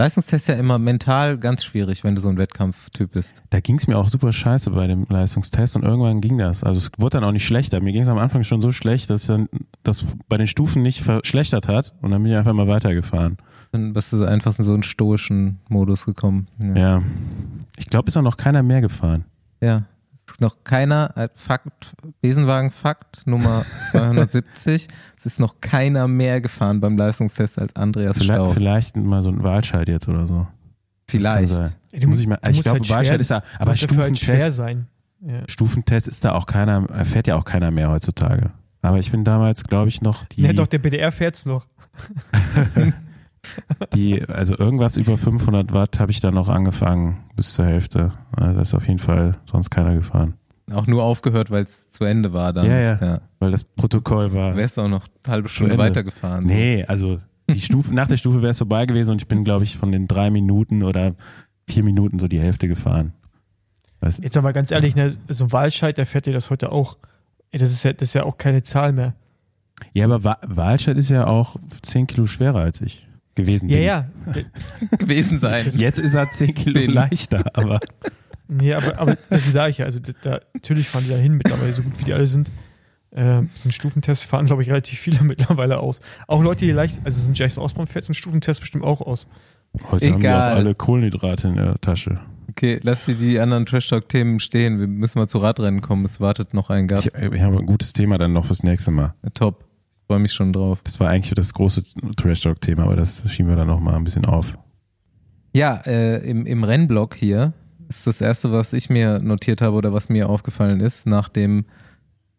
Leistungstest ist ja immer mental ganz schwierig, wenn du so ein Wettkampftyp bist. Da ging es mir auch super scheiße bei dem Leistungstest und irgendwann ging das. Also es wurde dann auch nicht schlechter. Mir ging es am Anfang schon so schlecht, dass dann das bei den Stufen nicht verschlechtert hat und dann bin ich einfach mal weitergefahren. Dann bist du einfach in so einen stoischen Modus gekommen. Ja. ja. Ich glaube, ist auch noch keiner mehr gefahren. Ja ist noch keiner, äh, Fakt, Besenwagen-Fakt Nummer 270, es ist noch keiner mehr gefahren beim Leistungstest als Andreas vielleicht, Staub. Vielleicht mal so ein Wahlscheid jetzt oder so. Vielleicht. Ja, muss ich mal, ich glaube, halt Wahlscheid ist da, aber halt Stufentest, halt ja. Stufentest ist da auch keiner, fährt ja auch keiner mehr heutzutage. Aber ich bin damals, glaube ich, noch die. Ja, doch, der BDR fährt's noch. die, also irgendwas über 500 Watt habe ich dann noch angefangen bis zur Hälfte. Das ist auf jeden Fall sonst keiner gefahren. Auch nur aufgehört, weil es zu Ende war dann. Ja, ja, ja. Weil das Protokoll war. Du wärst auch noch eine halbe Stunde weitergefahren. Nee, also die Stufe, nach der Stufe wäre es vorbei gewesen und ich bin, glaube ich, von den drei Minuten oder vier Minuten so die Hälfte gefahren. Weißt, Jetzt aber ganz ehrlich, ne, so ein Wahlscheid, der fährt dir das heute auch. Das ist ja, das ist ja auch keine Zahl mehr. Ja, aber Wahlscheid ist ja auch zehn Kilo schwerer als ich gewesen ja, bin. Ja, ja. gewesen sein. Jetzt ist er 10 Kilo bin. leichter, aber. Nee, aber, aber das sage ich ja. Also da, natürlich fahren die da hin mittlerweile, so gut wie die alle sind. Äh, so ein Stufentest fahren, glaube ich, relativ viele mittlerweile aus. Auch Leute, die leicht, also so ein Jason Osborne fährt so ein Stufentest bestimmt auch aus. Heute Egal. haben wir auch alle Kohlenhydrate in der Tasche. Okay, lass dir die anderen Trash-Talk-Themen stehen. Wir müssen mal zu Radrennen kommen. Es wartet noch ein Gast. Ich, ich habe ein gutes Thema dann noch fürs nächste Mal. top freue mich schon drauf. Das war eigentlich das große Trash-Talk-Thema, aber das schieben wir dann noch mal ein bisschen auf. Ja, äh, im, im Rennblock hier ist das erste, was ich mir notiert habe oder was mir aufgefallen ist, nach dem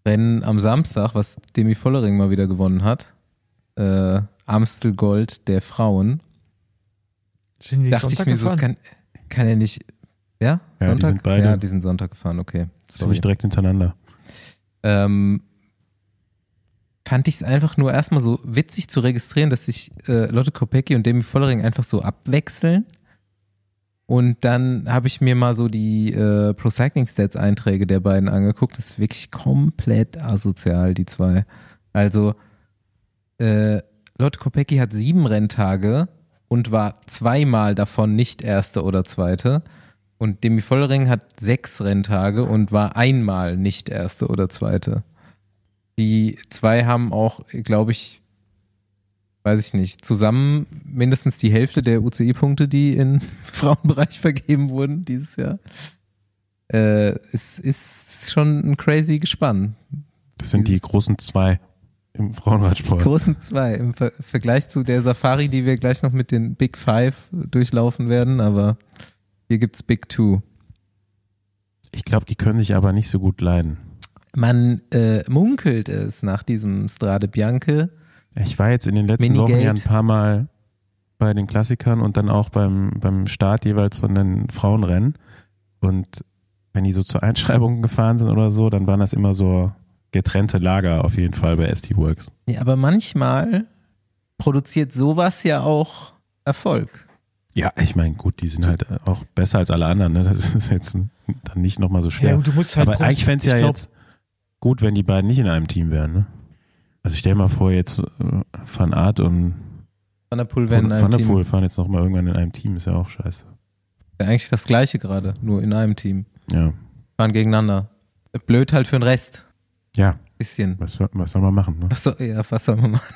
Rennen am Samstag, was Demi Vollering mal wieder gewonnen hat. Äh, Amstel Gold der Frauen. Sind die Dachte Sonntag ich mir, so, kann, kann er nicht. Ja? ja Sonntag? Die sind beide. Ja, die sind Sonntag gefahren, okay. Ziemlich direkt hintereinander. Ähm, fand ich es einfach nur erstmal so witzig zu registrieren, dass sich äh, Lotte Kopecki und Demi Vollering einfach so abwechseln. Und dann habe ich mir mal so die äh, Pro Cycling Stats Einträge der beiden angeguckt. Das ist wirklich komplett asozial, die zwei. Also äh, Lotte Kopecki hat sieben Renntage und war zweimal davon nicht erste oder zweite. Und Demi Vollering hat sechs Renntage und war einmal nicht erste oder zweite. Die zwei haben auch, glaube ich, weiß ich nicht, zusammen mindestens die Hälfte der UCI-Punkte, die im Frauenbereich vergeben wurden dieses Jahr. Äh, es ist schon ein crazy Gespann. Das sind die großen zwei im Frauenradsport. Die großen zwei im Ver Vergleich zu der Safari, die wir gleich noch mit den Big Five durchlaufen werden, aber hier gibt's Big Two. Ich glaube, die können sich aber nicht so gut leiden. Man äh, munkelt es nach diesem Strade Bianche. Ich war jetzt in den letzten Minigate. Wochen ja ein paar Mal bei den Klassikern und dann auch beim, beim Start jeweils von den Frauenrennen. Und wenn die so zur Einschreibung gefahren sind oder so, dann waren das immer so getrennte Lager auf jeden Fall bei ST Works. Ja, aber manchmal produziert sowas ja auch Erfolg. Ja, ich meine, gut, die sind halt auch besser als alle anderen. Ne? Das ist jetzt dann nicht nochmal so schwer. Ja, du musst halt aber eigentlich fände es ja glaub, jetzt gut, wenn die beiden nicht in einem Team wären. Ne? Also ich stell mal vor, jetzt äh, Van Art und Van der Poel wären in einem Van der Poel fahren jetzt noch mal irgendwann in einem Team, ist ja auch scheiße. Ja, eigentlich das gleiche gerade, nur in einem Team. Ja. Fahren gegeneinander. Blöd halt für den Rest. Ja. Bisschen. Was, was soll man machen, ne? Ach so, ja, was soll man machen?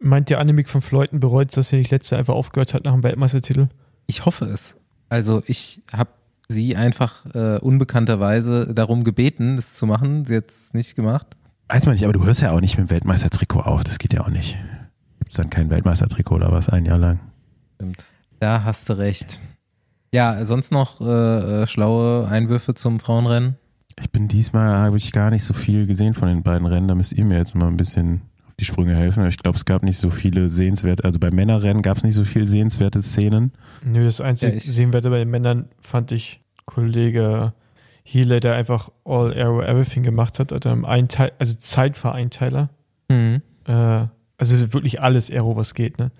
Meint der Annemiek von Fleuten bereut, dass sie nicht letzte einfach aufgehört hat nach dem Weltmeistertitel? Ich hoffe es. Also ich habe sie einfach äh, unbekannterweise darum gebeten, das zu machen. Sie hat es nicht gemacht. Weiß man nicht, aber du hörst ja auch nicht mit dem Weltmeistertrikot auf. Das geht ja auch nicht. Gibt es dann kein Weltmeistertrikot oder was ein Jahr lang? Stimmt. Da hast du recht. Ja, sonst noch äh, äh, schlaue Einwürfe zum Frauenrennen? Ich bin diesmal, habe ich gar nicht so viel gesehen von den beiden Rennen. Da müsst ihr mir jetzt mal ein bisschen die Sprünge helfen. Ich glaube, es gab nicht so viele sehenswerte, also bei Männerrennen gab es nicht so viele sehenswerte Szenen. Nö, das einzige ja, Sehenswerte bei den Männern fand ich Kollege Healer, der einfach All Arrow Everything gemacht hat, hat einen Teil, also Zeitvereinteiler. Mhm. Äh, also wirklich alles Aero, was geht, ne?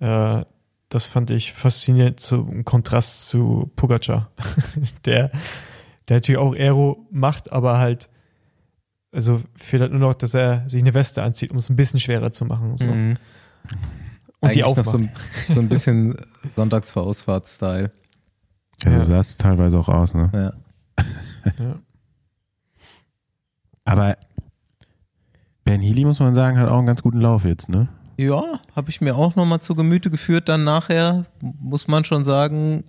Äh, das fand ich faszinierend zum Kontrast zu Pogacar, der, der natürlich auch Aero macht, aber halt also fehlt halt nur noch, dass er sich eine Weste anzieht, um es ein bisschen schwerer zu machen. So. Mhm. Und Eigentlich die aufmacht. Noch so, ein, so ein bisschen Sonntagsvorausfahrt-Style. Also ja. sah es teilweise auch aus, ne? Ja. ja. Aber Ben Healy, muss man sagen, hat auch einen ganz guten Lauf jetzt, ne? Ja, habe ich mir auch nochmal zu Gemüte geführt. Dann nachher muss man schon sagen,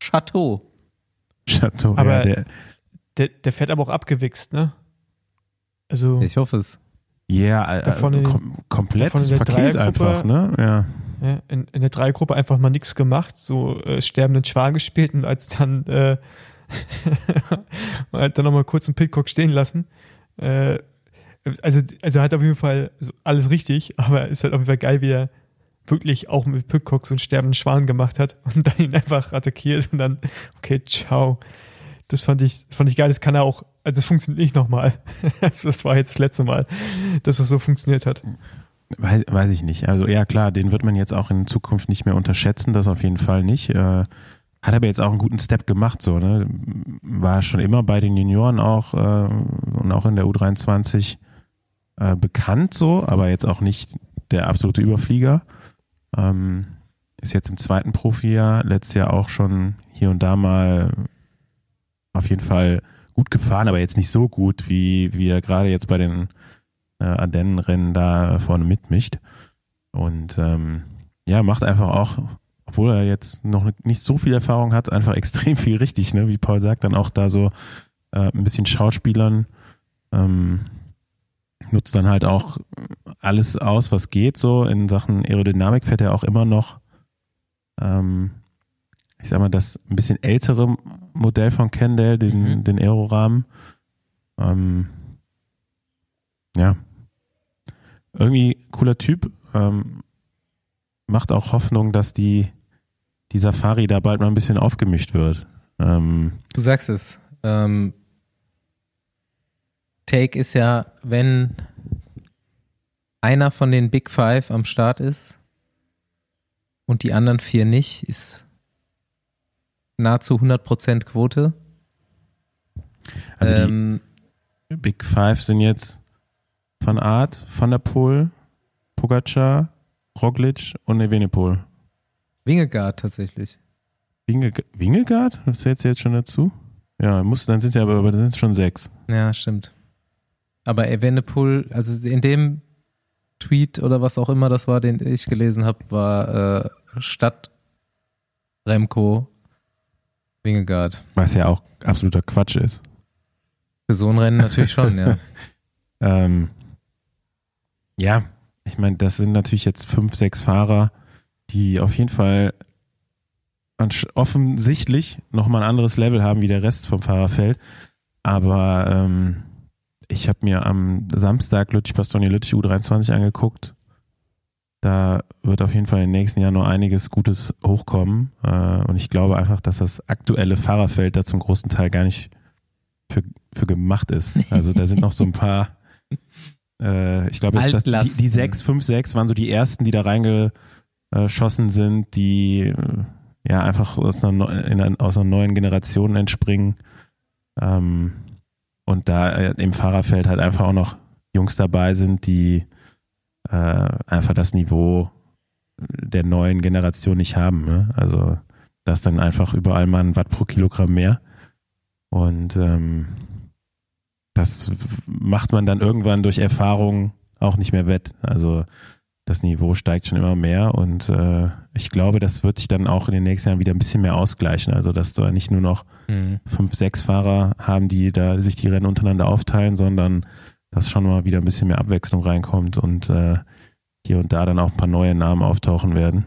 Chateau. Chateau, aber ja, der, der, der fährt aber auch abgewichst, ne? Also ich hoffe es. Ja, yeah, äh, kom komplettes Paket einfach, ne? Ja. ja in, in, der Dreiergruppe einfach mal nichts gemacht, so äh, sterbenden Schwan gespielt und als dann äh, dann nochmal kurz einen Pitcock stehen lassen. Äh, also, also hat auf jeden Fall alles richtig, aber ist halt auf jeden Fall geil, wie er wirklich auch mit Pitcock so einen sterbenden Schwan gemacht hat und dann ihn einfach attackiert und dann, okay, ciao. Das fand ich, fand ich geil. Das kann er auch, also das funktioniert nicht nochmal. Also das war jetzt das letzte Mal, dass das so funktioniert hat. Weiß, weiß ich nicht. Also ja klar, den wird man jetzt auch in Zukunft nicht mehr unterschätzen, das auf jeden Fall nicht. Äh, hat aber jetzt auch einen guten Step gemacht, so, ne? War schon immer bei den Junioren auch äh, und auch in der U23 äh, bekannt so, aber jetzt auch nicht der absolute Überflieger. Ähm, ist jetzt im zweiten Profijahr, letztes Jahr auch schon hier und da mal auf jeden Fall gut gefahren, aber jetzt nicht so gut, wie, wie er gerade jetzt bei den äh, Ardennenrennen da vorne mitmischt. Und ähm, ja, macht einfach auch, obwohl er jetzt noch nicht so viel Erfahrung hat, einfach extrem viel richtig, ne? Wie Paul sagt, dann auch da so äh, ein bisschen Schauspielern, ähm, nutzt dann halt auch alles aus, was geht, so in Sachen Aerodynamik fährt er auch immer noch ähm, ich sag mal, das ein bisschen ältere Modell von Kendall, den, mhm. den Aerorahmen. Ähm, ja. Irgendwie cooler Typ. Ähm, macht auch Hoffnung, dass die, die Safari da bald mal ein bisschen aufgemischt wird. Ähm, du sagst es. Ähm, Take ist ja, wenn einer von den Big Five am Start ist und die anderen vier nicht, ist nahezu 100% Quote. Also ähm, die Big Five sind jetzt Van Art, Van der Poel, Pogacar, Roglic und Evenepoel. Wingegaard tatsächlich. Winge, Wingegaard? Das zählt jetzt schon dazu? Ja, muss, dann sind es ja aber, aber dann sind es schon sechs. Ja, stimmt. Aber Evenepoel, also in dem Tweet oder was auch immer das war, den ich gelesen habe, war äh, statt Remco Wingegaard. Was ja auch absoluter Quatsch ist. Für so ein Rennen natürlich schon, ja. ähm, ja, ich meine, das sind natürlich jetzt fünf, sechs Fahrer, die auf jeden Fall offensichtlich nochmal ein anderes Level haben wie der Rest vom Fahrerfeld. Aber ähm, ich habe mir am Samstag Lüttich Bastogne Lüttich U23 angeguckt da wird auf jeden Fall im nächsten Jahr noch einiges Gutes hochkommen. Äh, und ich glaube einfach, dass das aktuelle Fahrerfeld da zum großen Teil gar nicht für, für gemacht ist. Also da sind noch so ein paar, äh, ich glaube, jetzt die, die 6, 5, 6 waren so die ersten, die da reingeschossen sind, die äh, ja einfach aus einer, einer, aus einer neuen Generation entspringen. Ähm, und da im Fahrerfeld halt einfach auch noch Jungs dabei sind, die äh, einfach das Niveau der neuen Generation nicht haben. Ne? Also da ist dann einfach überall mal ein Watt pro Kilogramm mehr. Und ähm, das macht man dann irgendwann durch Erfahrung auch nicht mehr wett. Also das Niveau steigt schon immer mehr und äh, ich glaube, das wird sich dann auch in den nächsten Jahren wieder ein bisschen mehr ausgleichen. Also dass da nicht nur noch mhm. fünf, sechs Fahrer haben, die da sich die Rennen untereinander aufteilen, sondern dass schon mal wieder ein bisschen mehr Abwechslung reinkommt und äh, hier und da dann auch ein paar neue Namen auftauchen werden.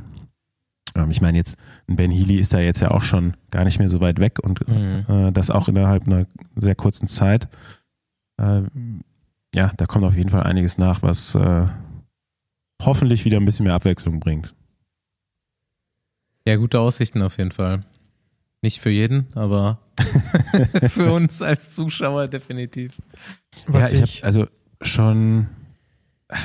Ähm, ich meine jetzt, ein Ben Healy ist da jetzt ja auch schon gar nicht mehr so weit weg und mhm. äh, das auch innerhalb einer sehr kurzen Zeit. Äh, ja, da kommt auf jeden Fall einiges nach, was äh, hoffentlich wieder ein bisschen mehr Abwechslung bringt. Ja, gute Aussichten auf jeden Fall. Nicht für jeden, aber für uns als Zuschauer definitiv. Was ja, ich, ich habe also schon,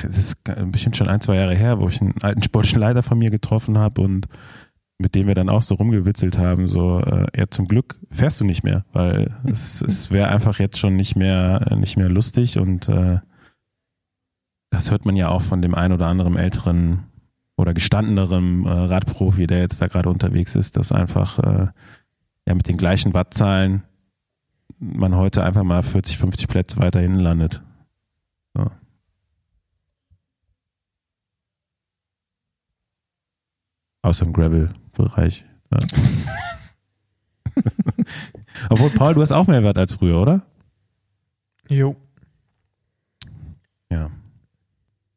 es ist bestimmt schon ein, zwei Jahre her, wo ich einen alten sportlichen Leiter von mir getroffen habe und mit dem wir dann auch so rumgewitzelt haben, so, äh, ja, zum Glück fährst du nicht mehr, weil es, es wäre einfach jetzt schon nicht mehr, nicht mehr lustig und äh, das hört man ja auch von dem ein oder anderen älteren oder gestandeneren äh, Radprofi, der jetzt da gerade unterwegs ist, dass einfach äh, ja mit den gleichen Wattzahlen man heute einfach mal 40, 50 Plätze weiterhin landet. So. Außer im Gravel-Bereich. Ja. Obwohl, Paul, du hast auch mehr Wert als früher, oder? Jo. Ja.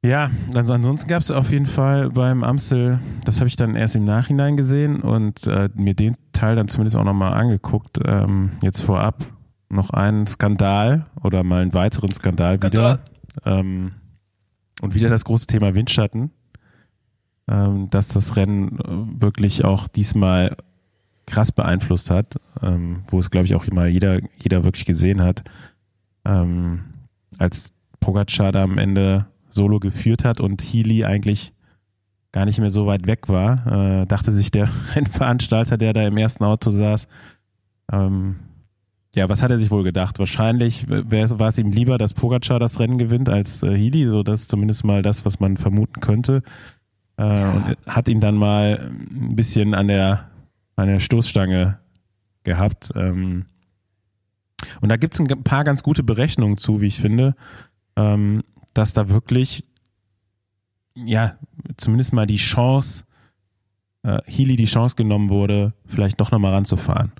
Ja, also ansonsten gab es auf jeden Fall beim Amstel, das habe ich dann erst im Nachhinein gesehen und äh, mir den Teil dann zumindest auch nochmal angeguckt. Ähm, jetzt vorab noch einen Skandal oder mal einen weiteren Skandal wieder. Ähm, und wieder das große Thema Windschatten, ähm, dass das Rennen äh, wirklich auch diesmal krass beeinflusst hat, ähm, wo es glaube ich auch mal jeder, jeder wirklich gesehen hat, ähm, als Pogacar da am Ende solo geführt hat und Healy eigentlich gar nicht mehr so weit weg war, äh, dachte sich der Rennveranstalter, der da im ersten Auto saß, ähm, ja, was hat er sich wohl gedacht? Wahrscheinlich war es ihm lieber, dass Pogacar das Rennen gewinnt als äh, Healy, so das ist zumindest mal das, was man vermuten könnte. Äh, ja. Und hat ihn dann mal ein bisschen an der, an der Stoßstange gehabt. Ähm, und da gibt es ein paar ganz gute Berechnungen zu, wie ich finde. Ähm, dass da wirklich, ja, zumindest mal die Chance, äh, Healy die Chance genommen wurde, vielleicht doch nochmal ranzufahren.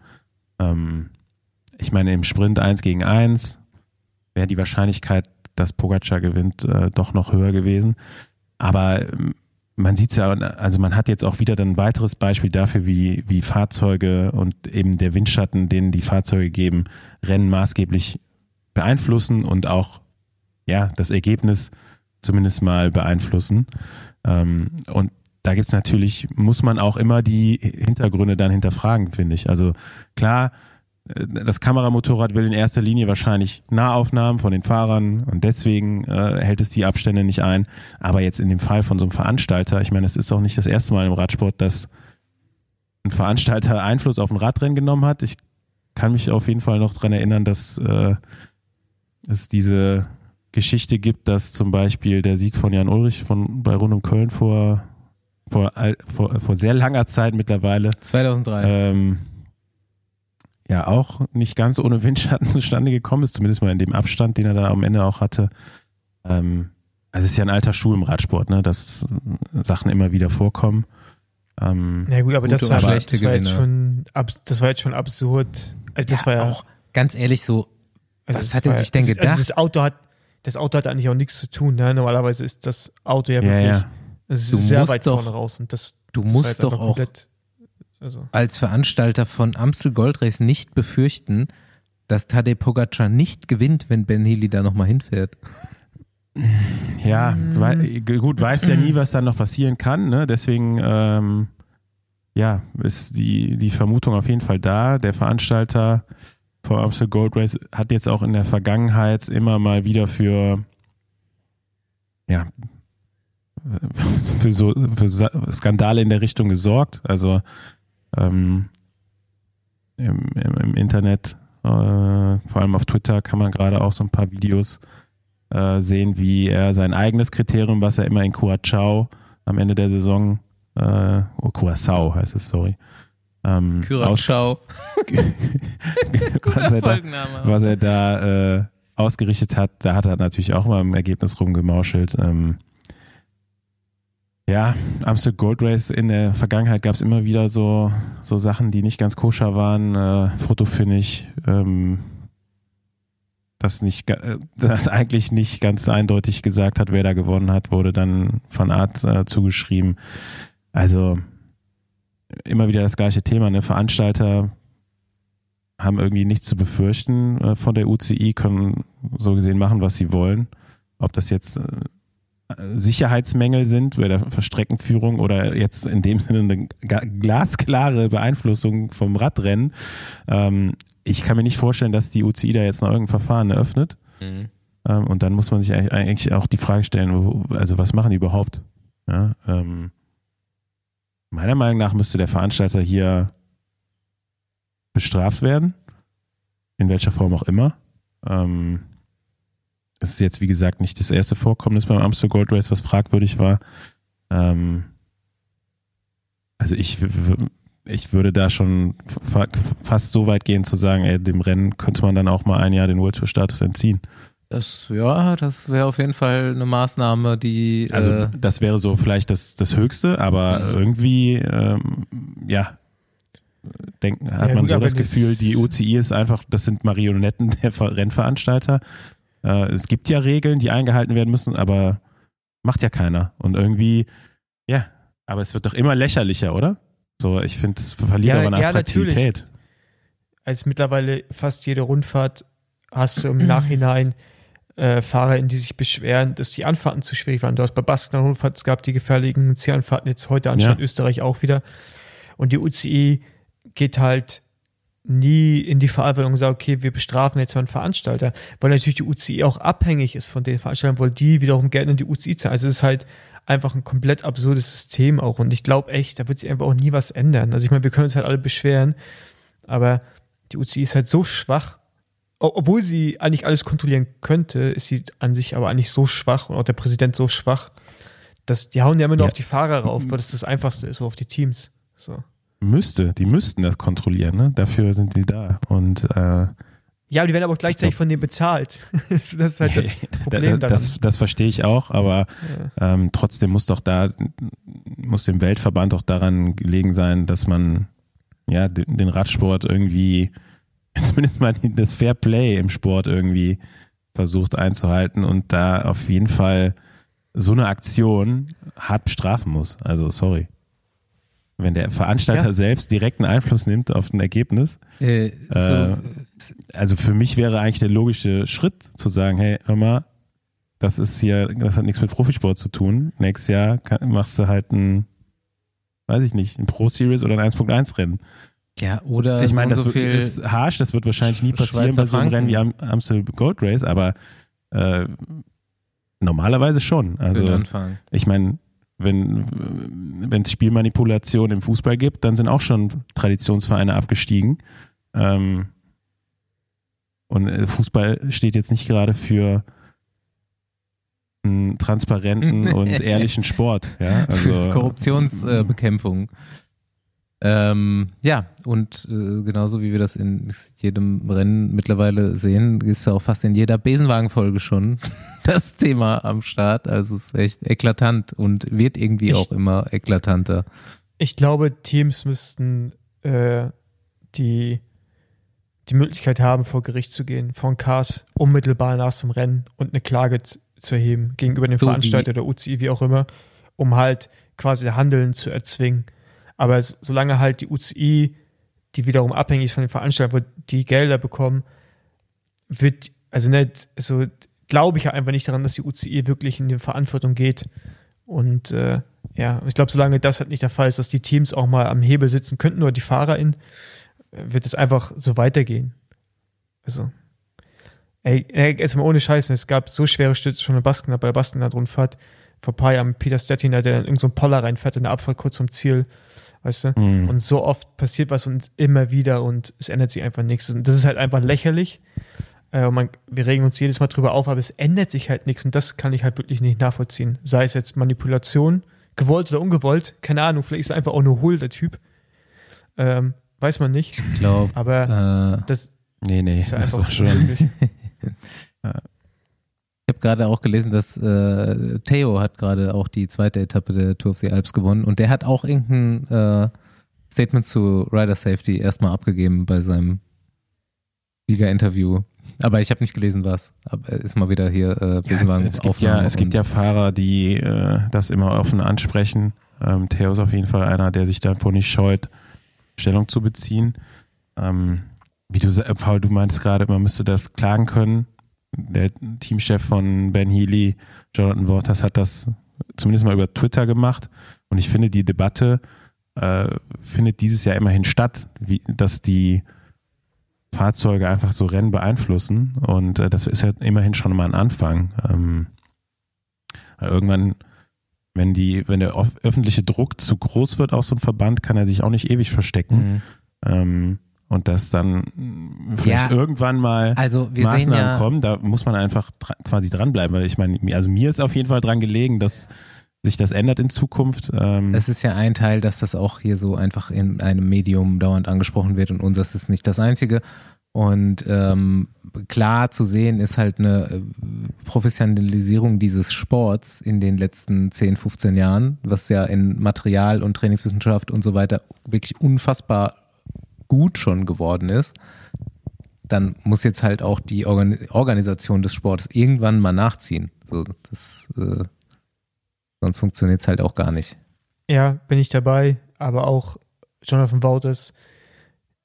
Ähm, ich meine, im Sprint 1 gegen 1 wäre die Wahrscheinlichkeit, dass Pogacar gewinnt, äh, doch noch höher gewesen. Aber ähm, man sieht es ja, also man hat jetzt auch wieder ein weiteres Beispiel dafür, wie, wie Fahrzeuge und eben der Windschatten, den die Fahrzeuge geben, Rennen maßgeblich beeinflussen und auch ja, das Ergebnis zumindest mal beeinflussen. Ähm, und da gibt's natürlich, muss man auch immer die Hintergründe dann hinterfragen, finde ich. Also klar, äh, das Kameramotorrad will in erster Linie wahrscheinlich Nahaufnahmen von den Fahrern und deswegen äh, hält es die Abstände nicht ein. Aber jetzt in dem Fall von so einem Veranstalter, ich meine, es ist auch nicht das erste Mal im Radsport, dass ein Veranstalter Einfluss auf ein Radrennen genommen hat. Ich kann mich auf jeden Fall noch dran erinnern, dass äh, es diese Geschichte gibt, dass zum Beispiel der Sieg von Jan Ulrich von, bei Rund um Köln vor, vor, vor, vor sehr langer Zeit mittlerweile. 2003. Ähm, ja, auch nicht ganz ohne Windschatten zustande gekommen ist, zumindest mal in dem Abstand, den er dann am Ende auch hatte. Ähm, also es ist ja ein alter Schuh im Radsport, ne, dass Sachen immer wieder vorkommen. Ähm, ja gut, aber das war, aber, das, war jetzt schon, das war jetzt schon absurd. Also das ja, war ja auch ganz ehrlich so. Also was hat er sich denn also, gedacht? Also das Auto hat das Auto hat eigentlich auch nichts zu tun. Ne? Normalerweise ist das Auto ja wirklich ja, ja. Sehr weit doch, vorne raus. Und das, du das musst doch auch also. als Veranstalter von Amstel Gold Race nicht befürchten, dass Tadej Pogacar nicht gewinnt, wenn Ben Healy da nochmal hinfährt. Ja, wei gut, weiß ja nie, was da noch passieren kann. Ne? Deswegen, ähm, ja, ist die, die Vermutung auf jeden Fall da. Der Veranstalter vor Amstel Gold Race hat jetzt auch in der Vergangenheit immer mal wieder für ja für so für Skandale in der Richtung gesorgt. Also ähm, im, im, im, Internet, äh, vor allem auf Twitter, kann man gerade auch so ein paar Videos äh, sehen, wie er sein eigenes Kriterium, was er immer in Curacao am Ende der Saison, äh, oh, Curacao heißt es, sorry, ähm, Curacao. was, er da, was er da äh, ausgerichtet hat, da hat er natürlich auch mal im Ergebnis rumgemauschelt. Ähm, ja, Amsterdam Gold Race in der Vergangenheit gab es immer wieder so, so Sachen, die nicht ganz koscher waren. Äh, Fotofinish, ähm, das nicht, äh, das eigentlich nicht ganz eindeutig gesagt hat, wer da gewonnen hat, wurde dann von Art äh, zugeschrieben. Also immer wieder das gleiche Thema. Ne? Veranstalter haben irgendwie nichts zu befürchten äh, von der UCI, können so gesehen machen, was sie wollen. ob das jetzt äh, Sicherheitsmängel sind bei der Verstreckenführung oder jetzt in dem Sinne eine glasklare Beeinflussung vom Radrennen. Ähm, ich kann mir nicht vorstellen, dass die UCI da jetzt noch irgendein Verfahren eröffnet. Mhm. Ähm, und dann muss man sich eigentlich auch die Frage stellen, also was machen die überhaupt? Ja, ähm, meiner Meinung nach müsste der Veranstalter hier bestraft werden, in welcher Form auch immer. Ähm, es ist jetzt, wie gesagt, nicht das erste Vorkommnis beim Amstel Gold Race, was fragwürdig war. Ähm, also ich, ich würde da schon fast so weit gehen zu sagen, ey, dem Rennen könnte man dann auch mal ein Jahr den World Tour Status entziehen. Das, ja, das wäre auf jeden Fall eine Maßnahme, die. Also, äh, das wäre so vielleicht das, das Höchste, aber mhm. irgendwie, ähm, ja, denken, hat ja, man gut, so das Gefühl, die UCI ist einfach, das sind Marionetten der Rennveranstalter. Äh, es gibt ja Regeln, die eingehalten werden müssen, aber macht ja keiner. Und irgendwie, ja, aber es wird doch immer lächerlicher, oder? So, ich finde, es verliert ja, aber an ja, Attraktivität. Natürlich. Als mittlerweile fast jede Rundfahrt hast du im Nachhinein äh, Fahrer, die sich beschweren, dass die Anfahrten zu schwierig waren. Du hast bei Basken Rundfahrt, es gab die gefährlichen Zielanfahrten jetzt heute anstatt ja. Österreich auch wieder. Und die UCI geht halt nie in die Verantwortung und sagt, okay, wir bestrafen jetzt mal einen Veranstalter, weil natürlich die UCI auch abhängig ist von den Veranstaltern, weil die wiederum Geld in die UCI zahlen. Also es ist halt einfach ein komplett absurdes System auch und ich glaube echt, da wird sich einfach auch nie was ändern. Also ich meine, wir können uns halt alle beschweren, aber die UCI ist halt so schwach, obwohl sie eigentlich alles kontrollieren könnte, ist sie an sich aber eigentlich so schwach und auch der Präsident so schwach, dass die hauen ja immer nur ja. auf die Fahrer rauf, weil das das Einfachste ist, so auf die Teams. So müsste, die müssten das kontrollieren, ne? Dafür sind die da. Und äh, ja, aber die werden aber auch gleichzeitig glaub, von denen bezahlt. das ist halt das Problem da, das, das verstehe ich auch, aber ja. ähm, trotzdem muss doch da, muss dem Weltverband doch daran gelegen sein, dass man ja den Radsport irgendwie, zumindest mal das Fair Play im Sport irgendwie versucht einzuhalten und da auf jeden Fall so eine Aktion hart bestrafen muss. Also sorry. Wenn der Veranstalter ja. selbst direkten Einfluss nimmt auf ein Ergebnis. Äh, so. äh, also für mich wäre eigentlich der logische Schritt zu sagen, hey, hör mal, das ist hier, das hat nichts mit Profisport zu tun. Nächstes Jahr kann, machst du halt ein, weiß ich nicht, ein Pro Series oder ein 1.1 Rennen. Ja, oder ich meine, das so wird, ist harsch, das wird wahrscheinlich nie passieren Schweizer bei so einem Rennen wie am Amstel Gold Race, aber äh, normalerweise schon. Also ich meine, wenn es Spielmanipulation im Fußball gibt, dann sind auch schon Traditionsvereine abgestiegen. Ähm, und äh, Fußball steht jetzt nicht gerade für einen transparenten und ehrlichen Sport. Ja? Also, Korruptionsbekämpfung. Äh, ähm, ja, und äh, genauso wie wir das in jedem Rennen mittlerweile sehen, ist ja auch fast in jeder Besenwagenfolge schon das Thema am Start. Also es ist echt eklatant und wird irgendwie ich, auch immer eklatanter. Ich glaube, Teams müssten äh, die, die Möglichkeit haben, vor Gericht zu gehen, von Cars unmittelbar nach dem Rennen und eine Klage zu, zu erheben gegenüber dem so Veranstalter der UCI, wie auch immer, um halt quasi Handeln zu erzwingen. Aber es, solange halt die UCI, die wiederum abhängig von den Veranstaltern, die Gelder bekommen, wird, also nicht, so glaube ich ja einfach nicht daran, dass die UCI wirklich in die Verantwortung geht. Und äh, ja, ich glaube, solange das halt nicht der Fall ist, dass die Teams auch mal am Hebel sitzen könnten oder die FahrerInnen, wird es einfach so weitergehen. Also, ey, jetzt mal ohne Scheiße, es gab so schwere Stütze schon bei Basken, bei der Baskenrad-Rundfahrt vor ein paar Jahren Peter Stettiner, der in irgendeinen so Poller reinfährt in der Abfahrt kurz zum Ziel weißt du? Mhm. Und so oft passiert was und immer wieder und es ändert sich einfach nichts. Und das ist halt einfach lächerlich. Äh, man, wir regen uns jedes Mal drüber auf, aber es ändert sich halt nichts und das kann ich halt wirklich nicht nachvollziehen. Sei es jetzt Manipulation, gewollt oder ungewollt, keine Ahnung, vielleicht ist er einfach auch nur Hull, der Typ. Ähm, weiß man nicht. Ich glaube. Aber äh, das. Nee, nee, ist ja das war schon. Ich habe gerade auch gelesen, dass äh, Theo hat gerade auch die zweite Etappe der Tour of the Alps gewonnen und der hat auch irgendein äh, Statement zu Rider Safety erstmal abgegeben bei seinem Siegerinterview. Aber ich habe nicht gelesen, was. Aber ist mal wieder hier äh, Besenwagen ja, es gibt ja, es gibt ja Fahrer, die äh, das immer offen ansprechen. Ähm, Theo ist auf jeden Fall einer, der sich davor nicht scheut, Stellung zu beziehen. Ähm, wie du, Paul, du meinst gerade, man müsste das klagen können der Teamchef von Ben Healy, Jonathan Waters, hat das zumindest mal über Twitter gemacht. Und ich finde, die Debatte äh, findet dieses Jahr immerhin statt, wie, dass die Fahrzeuge einfach so Rennen beeinflussen. Und äh, das ist ja immerhin schon mal ein Anfang. Ähm, irgendwann, wenn die, wenn der öffentliche Druck zu groß wird auf so ein Verband, kann er sich auch nicht ewig verstecken. Mhm. Ähm, und dass dann vielleicht ja, irgendwann mal also Maßnahmen ja, kommen, da muss man einfach dra quasi dranbleiben, weil ich meine, also mir ist auf jeden Fall dran gelegen, dass sich das ändert in Zukunft. Ähm es ist ja ein Teil, dass das auch hier so einfach in einem Medium dauernd angesprochen wird und unseres ist nicht das einzige. Und ähm, klar zu sehen ist halt eine äh, Professionalisierung dieses Sports in den letzten 10, 15 Jahren, was ja in Material und Trainingswissenschaft und so weiter wirklich unfassbar gut schon geworden ist. Dann muss jetzt halt auch die Organ Organisation des Sports irgendwann mal nachziehen. So, das äh, Sonst funktioniert es halt auch gar nicht. Ja, bin ich dabei, aber auch Jonathan Wouters,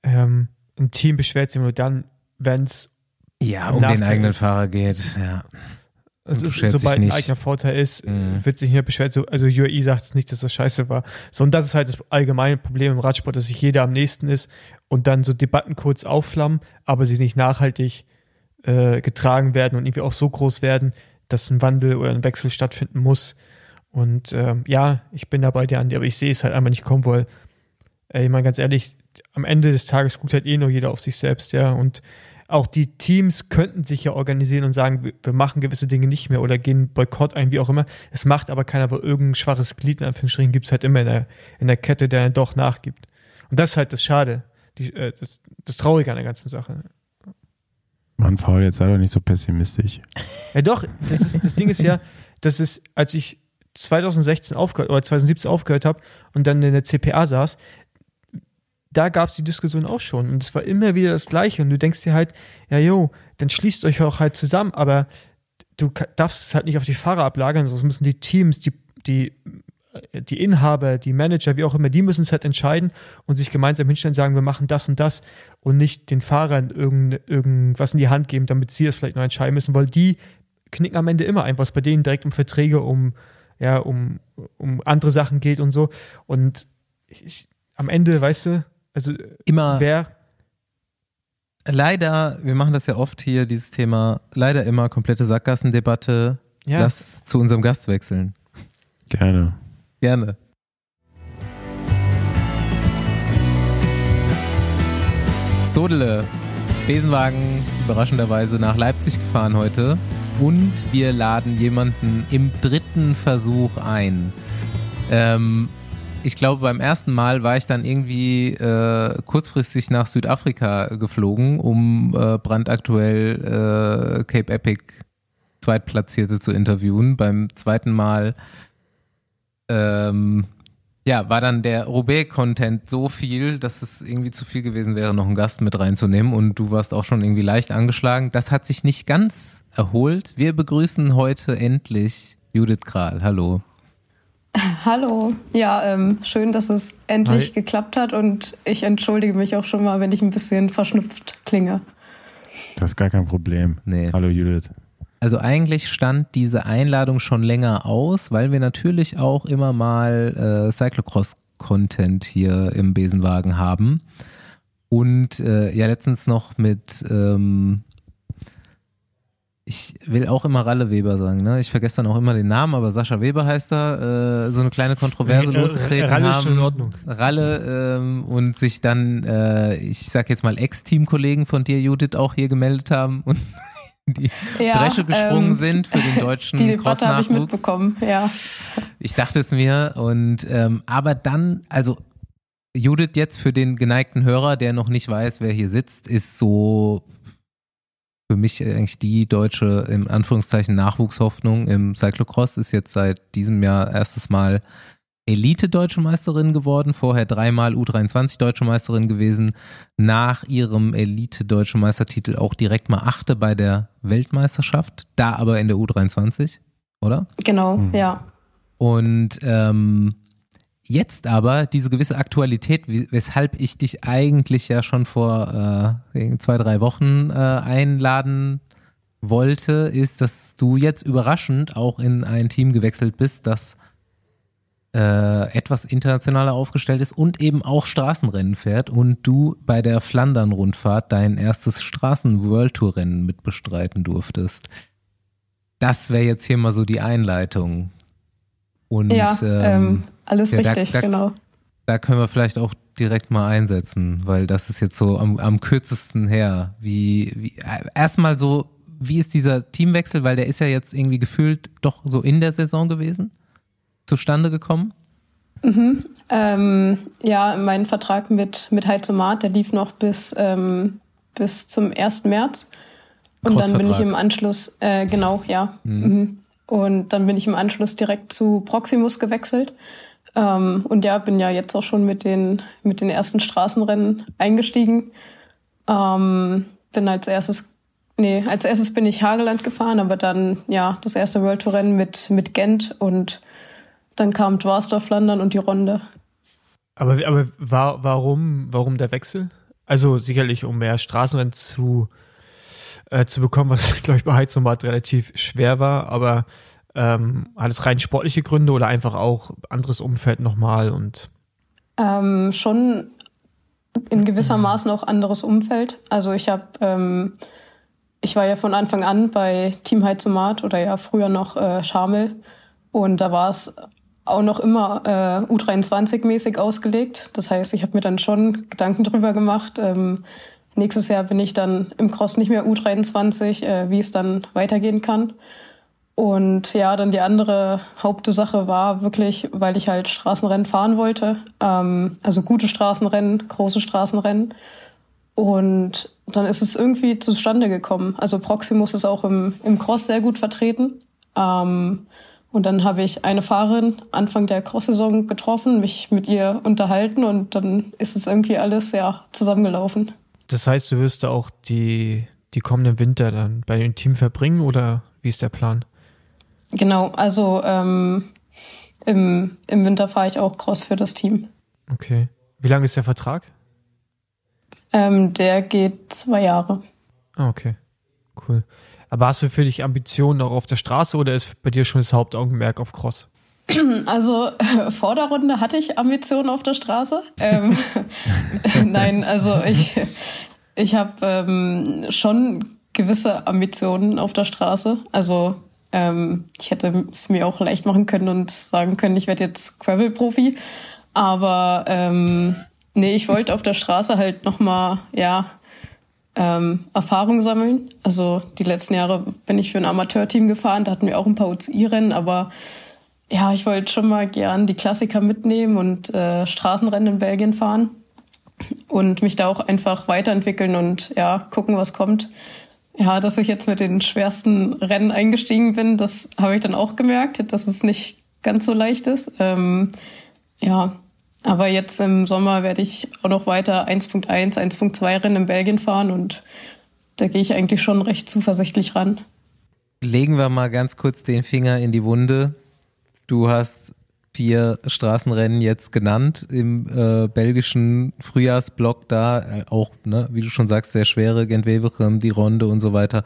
ähm, ein Team beschwert sich nur dann, wenn es ja, um den eigenen. Fahrer geht, ja. Also sobald ein eigener Vorteil ist, mhm. wird sich nicht mehr beschwert. also UAE sagt es nicht, dass das scheiße war. So, und das ist halt das allgemeine Problem im Radsport, dass sich jeder am nächsten ist und dann so Debatten kurz aufflammen, aber sie nicht nachhaltig äh, getragen werden und irgendwie auch so groß werden, dass ein Wandel oder ein Wechsel stattfinden muss. Und äh, ja, ich bin dabei dir, Andi, aber ich sehe es halt einfach nicht kommen, weil, ey, ich meine ganz ehrlich, am Ende des Tages guckt halt eh nur jeder auf sich selbst, ja. Und auch die Teams könnten sich ja organisieren und sagen, wir machen gewisse Dinge nicht mehr oder gehen Boykott ein, wie auch immer. Es macht aber keiner, weil irgendein schwaches Glied in Anführungsstrichen gibt es halt immer in der, in der Kette, der dann doch nachgibt. Und das ist halt das Schade, die, äh, das, das Traurige an der ganzen Sache. Mann, Paul, jetzt sei doch nicht so pessimistisch. Ja, doch, das, ist, das Ding ist ja, das ist, als ich 2016 aufgehört oder 2017 aufgehört habe und dann in der CPA saß, da gab es die Diskussion auch schon und es war immer wieder das Gleiche und du denkst dir halt, ja jo, dann schließt euch auch halt zusammen, aber du darfst es halt nicht auf die Fahrer ablagern, sonst müssen die Teams, die, die, die Inhaber, die Manager, wie auch immer, die müssen es halt entscheiden und sich gemeinsam hinstellen und sagen, wir machen das und das und nicht den Fahrern irgend, irgendwas in die Hand geben, damit sie es vielleicht noch entscheiden müssen, weil die knicken am Ende immer ein, was bei denen direkt um Verträge, um ja, um, um andere Sachen geht und so. Und ich, am Ende, weißt du, also immer wer. Leider, wir machen das ja oft hier, dieses Thema, leider immer komplette Sackgassendebatte. Ja. Lass zu unserem Gast wechseln. Gerne. Gerne. Sodele, Besenwagen überraschenderweise nach Leipzig gefahren heute und wir laden jemanden im dritten Versuch ein. Ähm, ich glaube, beim ersten Mal war ich dann irgendwie äh, kurzfristig nach Südafrika geflogen, um äh, brandaktuell äh, Cape Epic Zweitplatzierte zu interviewen. Beim zweiten Mal ähm, ja, war dann der Roubaix-Content so viel, dass es irgendwie zu viel gewesen wäre, noch einen Gast mit reinzunehmen. Und du warst auch schon irgendwie leicht angeschlagen. Das hat sich nicht ganz erholt. Wir begrüßen heute endlich Judith Kral. Hallo. Hallo. Ja, ähm, schön, dass es endlich Hi. geklappt hat und ich entschuldige mich auch schon mal, wenn ich ein bisschen verschnupft klinge. Das ist gar kein Problem. Nee. Hallo Judith. Also eigentlich stand diese Einladung schon länger aus, weil wir natürlich auch immer mal äh, Cyclocross-Content hier im Besenwagen haben. Und äh, ja, letztens noch mit, ähm, ich will auch immer Ralle Weber sagen, ne? Ich vergesse dann auch immer den Namen, aber Sascha Weber heißt er, äh, so eine kleine Kontroverse äh, losgetreten Ralle haben. Ist schon in Ordnung. Ralle ähm, und sich dann, äh, ich sag jetzt mal Ex-Teamkollegen von dir, Judith, auch hier gemeldet haben und die ja, Bresche gesprungen ähm, sind für den deutschen Die Debatte habe ich mitbekommen, ja. Ich dachte es mir und ähm, aber dann, also Judith jetzt für den geneigten Hörer, der noch nicht weiß, wer hier sitzt, ist so für mich eigentlich die deutsche, im Anführungszeichen, Nachwuchshoffnung im Cyclocross, ist jetzt seit diesem Jahr erstes Mal Elite-Deutsche Meisterin geworden, vorher dreimal U23-Deutsche Meisterin gewesen, nach ihrem Elite-Deutsche Meistertitel auch direkt mal Achte bei der Weltmeisterschaft, da aber in der U23, oder? Genau, mhm. ja. Und ähm, jetzt aber diese gewisse Aktualität, weshalb ich dich eigentlich ja schon vor äh, zwei, drei Wochen äh, einladen wollte, ist, dass du jetzt überraschend auch in ein Team gewechselt bist, das äh, etwas internationaler aufgestellt ist und eben auch Straßenrennen fährt und du bei der Flandern-Rundfahrt dein erstes Straßen-World-Tour-Rennen mitbestreiten durftest. Das wäre jetzt hier mal so die Einleitung. Und, ja, ähm, ähm, alles ja, richtig, da, da, genau. Da können wir vielleicht auch direkt mal einsetzen, weil das ist jetzt so am, am kürzesten her. Wie, wie äh, erstmal so, wie ist dieser Teamwechsel, weil der ist ja jetzt irgendwie gefühlt doch so in der Saison gewesen, zustande gekommen? Mhm. Ähm, ja, mein Vertrag mit, mit Heizomat, der lief noch bis, ähm, bis zum 1. März. Und dann bin ich im Anschluss, äh, genau, ja. Mhm. Mhm. Und dann bin ich im Anschluss direkt zu Proximus gewechselt. Ähm, und ja, bin ja jetzt auch schon mit den, mit den ersten Straßenrennen eingestiegen. Ähm, bin als erstes, nee, als erstes bin ich Hageland gefahren, aber dann, ja, das erste World Tour Rennen mit, mit Gent und dann kam Dwarsdorf Flandern und die Runde. Aber, aber war, warum, warum der Wechsel? Also sicherlich, um mehr Straßenrennen zu, äh, zu bekommen, was, glaube ich, bei Heiznomat relativ schwer war, aber ähm, hat es rein sportliche Gründe oder einfach auch anderes Umfeld nochmal und ähm, schon in gewisser Maßen auch anderes Umfeld. Also ich habe, ähm, ich war ja von Anfang an bei Team Heizomat oder ja früher noch äh, Schamel und da war es auch noch immer äh, U23-mäßig ausgelegt. Das heißt, ich habe mir dann schon Gedanken drüber gemacht. Ähm, nächstes Jahr bin ich dann im Cross nicht mehr U23, äh, wie es dann weitergehen kann. Und ja, dann die andere Hauptursache war wirklich, weil ich halt Straßenrennen fahren wollte. Ähm, also gute Straßenrennen, große Straßenrennen. Und dann ist es irgendwie zustande gekommen. Also Proximus ist auch im, im Cross sehr gut vertreten. Ähm, und dann habe ich eine Fahrerin Anfang der Cross-Saison getroffen, mich mit ihr unterhalten und dann ist es irgendwie alles ja zusammengelaufen. Das heißt, du wirst da auch die, die kommenden Winter dann bei dem Team verbringen oder wie ist der Plan? Genau, also ähm, im, im Winter fahre ich auch Cross für das Team. Okay. Wie lange ist der Vertrag? Ähm, der geht zwei Jahre. Ah, okay. Cool. Aber hast du für dich Ambitionen auch auf der Straße oder ist bei dir schon das Hauptaugenmerk auf Cross? Also äh, vor der Runde hatte ich Ambitionen auf der Straße. Ähm, Nein, also ich, ich habe ähm, schon gewisse Ambitionen auf der Straße. Also ähm, ich hätte es mir auch leicht machen können und sagen können, ich werde jetzt Gravel-Profi. Aber ähm, nee, ich wollte auf der Straße halt nochmal, ja, ähm, Erfahrung sammeln. Also die letzten Jahre bin ich für ein Amateurteam gefahren, da hatten wir auch ein paar UCI-Rennen, aber ja, ich wollte schon mal gern die Klassiker mitnehmen und äh, Straßenrennen in Belgien fahren und mich da auch einfach weiterentwickeln und ja, gucken, was kommt. Ja, dass ich jetzt mit den schwersten Rennen eingestiegen bin, das habe ich dann auch gemerkt, dass es nicht ganz so leicht ist. Ähm, ja, aber jetzt im Sommer werde ich auch noch weiter 1.1, 1.2 Rennen in Belgien fahren und da gehe ich eigentlich schon recht zuversichtlich ran. Legen wir mal ganz kurz den Finger in die Wunde. Du hast vier Straßenrennen jetzt genannt im äh, belgischen Frühjahrsblock da, äh, auch, ne, wie du schon sagst, sehr schwere, Gent-Wevelgem, die Ronde und so weiter.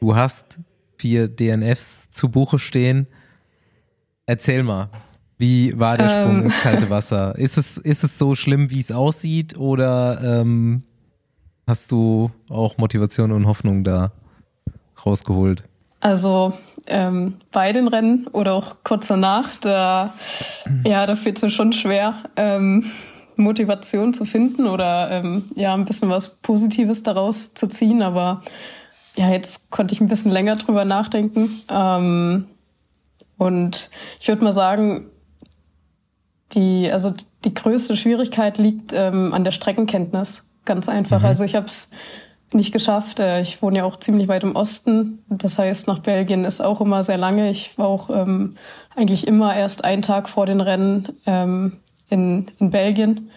Du hast vier DNFs zu Buche stehen. Erzähl mal, wie war der Sprung ähm. ins kalte Wasser? Ist es, ist es so schlimm, wie es aussieht oder ähm, hast du auch Motivation und Hoffnung da rausgeholt? Also ähm, bei den Rennen oder auch kurz danach, da, ja, da fehlt es schon schwer, ähm, Motivation zu finden oder ähm, ja, ein bisschen was Positives daraus zu ziehen. Aber ja, jetzt konnte ich ein bisschen länger drüber nachdenken. Ähm, und ich würde mal sagen, die, also die größte Schwierigkeit liegt ähm, an der Streckenkenntnis. Ganz einfach. Mhm. Also ich habe es nicht geschafft. Äh, ich wohne ja auch ziemlich weit im Osten. Das heißt, nach Belgien ist auch immer sehr lange. Ich war auch ähm, eigentlich immer erst einen Tag vor den Rennen ähm, in, in Belgien.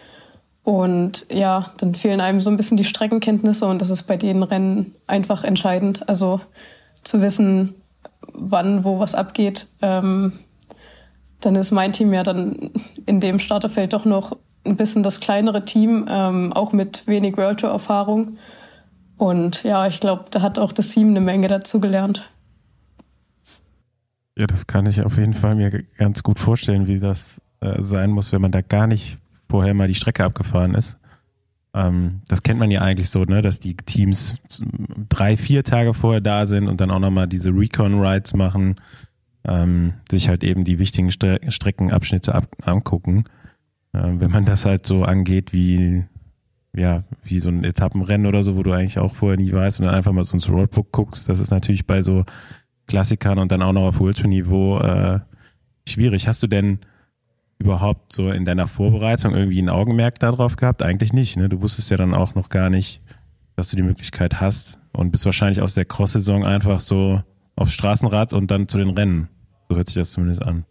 Und ja, dann fehlen einem so ein bisschen die Streckenkenntnisse und das ist bei den Rennen einfach entscheidend. Also zu wissen, wann, wo was abgeht. Ähm, dann ist mein Team ja dann in dem Starterfeld doch noch ein bisschen das kleinere Team, ähm, auch mit wenig World Tour Erfahrung. Und ja, ich glaube, da hat auch das Team eine Menge dazu gelernt. Ja, das kann ich auf jeden Fall mir ganz gut vorstellen, wie das äh, sein muss, wenn man da gar nicht vorher mal die Strecke abgefahren ist. Ähm, das kennt man ja eigentlich so, ne, dass die Teams drei, vier Tage vorher da sind und dann auch nochmal diese Recon-Rides machen, ähm, sich halt eben die wichtigen Stre Streckenabschnitte ab angucken. Ähm, wenn man das halt so angeht wie, ja, wie so ein Etappenrennen oder so, wo du eigentlich auch vorher nie weißt und dann einfach mal so ins Roadbook guckst, das ist natürlich bei so Klassikern und dann auch noch auf Ultra-Niveau äh, schwierig. Hast du denn überhaupt so in deiner Vorbereitung irgendwie ein Augenmerk darauf gehabt? Eigentlich nicht. Ne? Du wusstest ja dann auch noch gar nicht, dass du die Möglichkeit hast und bist wahrscheinlich aus der Cross-Saison einfach so aufs Straßenrad und dann zu den Rennen. So hört sich das zumindest an.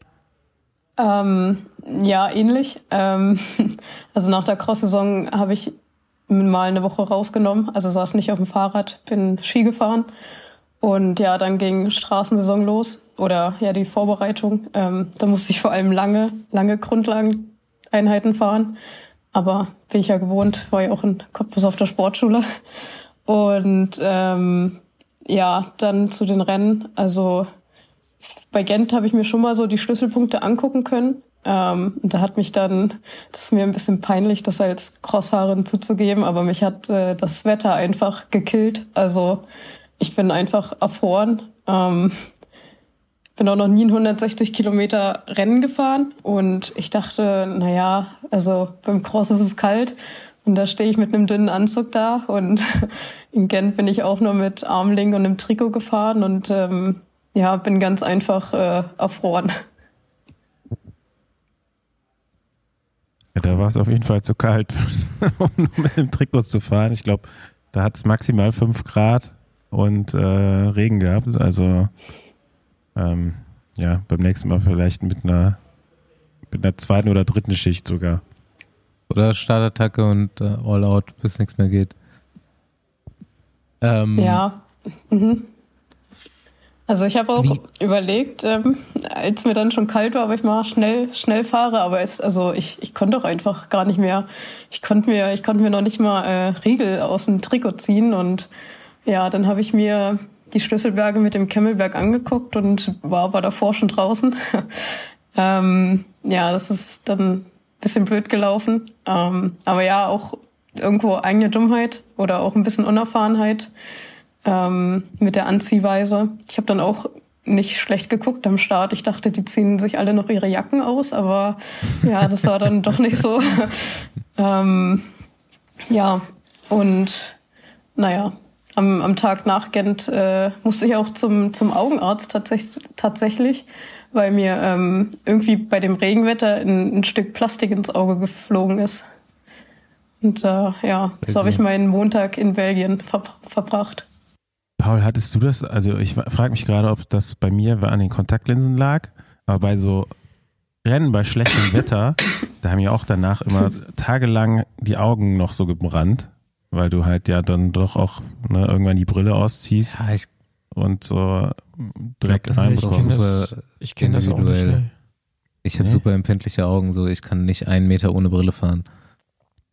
Ähm, ja, ähnlich. Ähm, also nach der Cross-Saison habe ich mal eine Woche rausgenommen. Also saß nicht auf dem Fahrrad, bin Ski gefahren. Und ja, dann ging Straßensaison los oder ja die Vorbereitung. Ähm, da musste ich vor allem lange, lange Grundlageneinheiten fahren. Aber bin ich ja gewohnt, war ja auch in Cottbus auf der Sportschule. Und ähm, ja, dann zu den Rennen. Also bei Gent habe ich mir schon mal so die Schlüsselpunkte angucken können. Ähm, und da hat mich dann, das ist mir ein bisschen peinlich, das als Crossfahrerin zuzugeben, aber mich hat äh, das Wetter einfach gekillt. Also ich bin einfach erfroren. Ähm, bin auch noch nie ein 160 Kilometer Rennen gefahren und ich dachte, naja, also beim Cross ist es kalt und da stehe ich mit einem dünnen Anzug da und in Gent bin ich auch nur mit Armling und einem Trikot gefahren und ähm, ja, bin ganz einfach äh, erfroren. Ja, da war es auf jeden Fall zu kalt, um mit dem Trikot zu fahren. Ich glaube, da hat es maximal 5 Grad und äh, Regen gehabt. Also ähm, ja, beim nächsten Mal vielleicht mit einer, mit einer zweiten oder dritten Schicht sogar. Oder Startattacke und äh, All Out, bis nichts mehr geht. Ähm, ja. Mhm. Also ich habe auch Wie? überlegt, ähm, als mir dann schon kalt war, ob ich mal schnell schnell fahre, aber es, also ich, ich konnte doch einfach gar nicht mehr. Ich konnte mir ich konnte mir noch nicht mal äh, Riegel aus dem Trikot ziehen und ja, dann habe ich mir die Schlüsselberge mit dem Kemmelberg angeguckt und war, war davor schon draußen. ähm, ja, das ist dann ein bisschen blöd gelaufen. Ähm, aber ja, auch irgendwo eigene Dummheit oder auch ein bisschen Unerfahrenheit ähm, mit der Anziehweise. Ich habe dann auch nicht schlecht geguckt am Start. Ich dachte, die ziehen sich alle noch ihre Jacken aus, aber ja, das war dann doch nicht so. ähm, ja, und naja, am, am Tag nach Gent äh, musste ich auch zum, zum Augenarzt tatsächlich, tatsächlich weil mir ähm, irgendwie bei dem Regenwetter ein, ein Stück Plastik ins Auge geflogen ist. Und äh, ja, so habe ich meinen Montag in Belgien ver verbracht. Paul, hattest du das? Also ich frage mich gerade, ob das bei mir an den Kontaktlinsen lag, aber bei so Rennen bei schlechtem Wetter, da haben ja auch danach immer tagelang die Augen noch so gebrannt weil du halt ja dann doch auch ne, irgendwann die Brille ausziehst ja, ich, und so Dreck glaub, reinbekommst. Ich kenne das auch nicht. Ne? Ich habe nee? super empfindliche Augen, so ich kann nicht einen Meter ohne Brille fahren.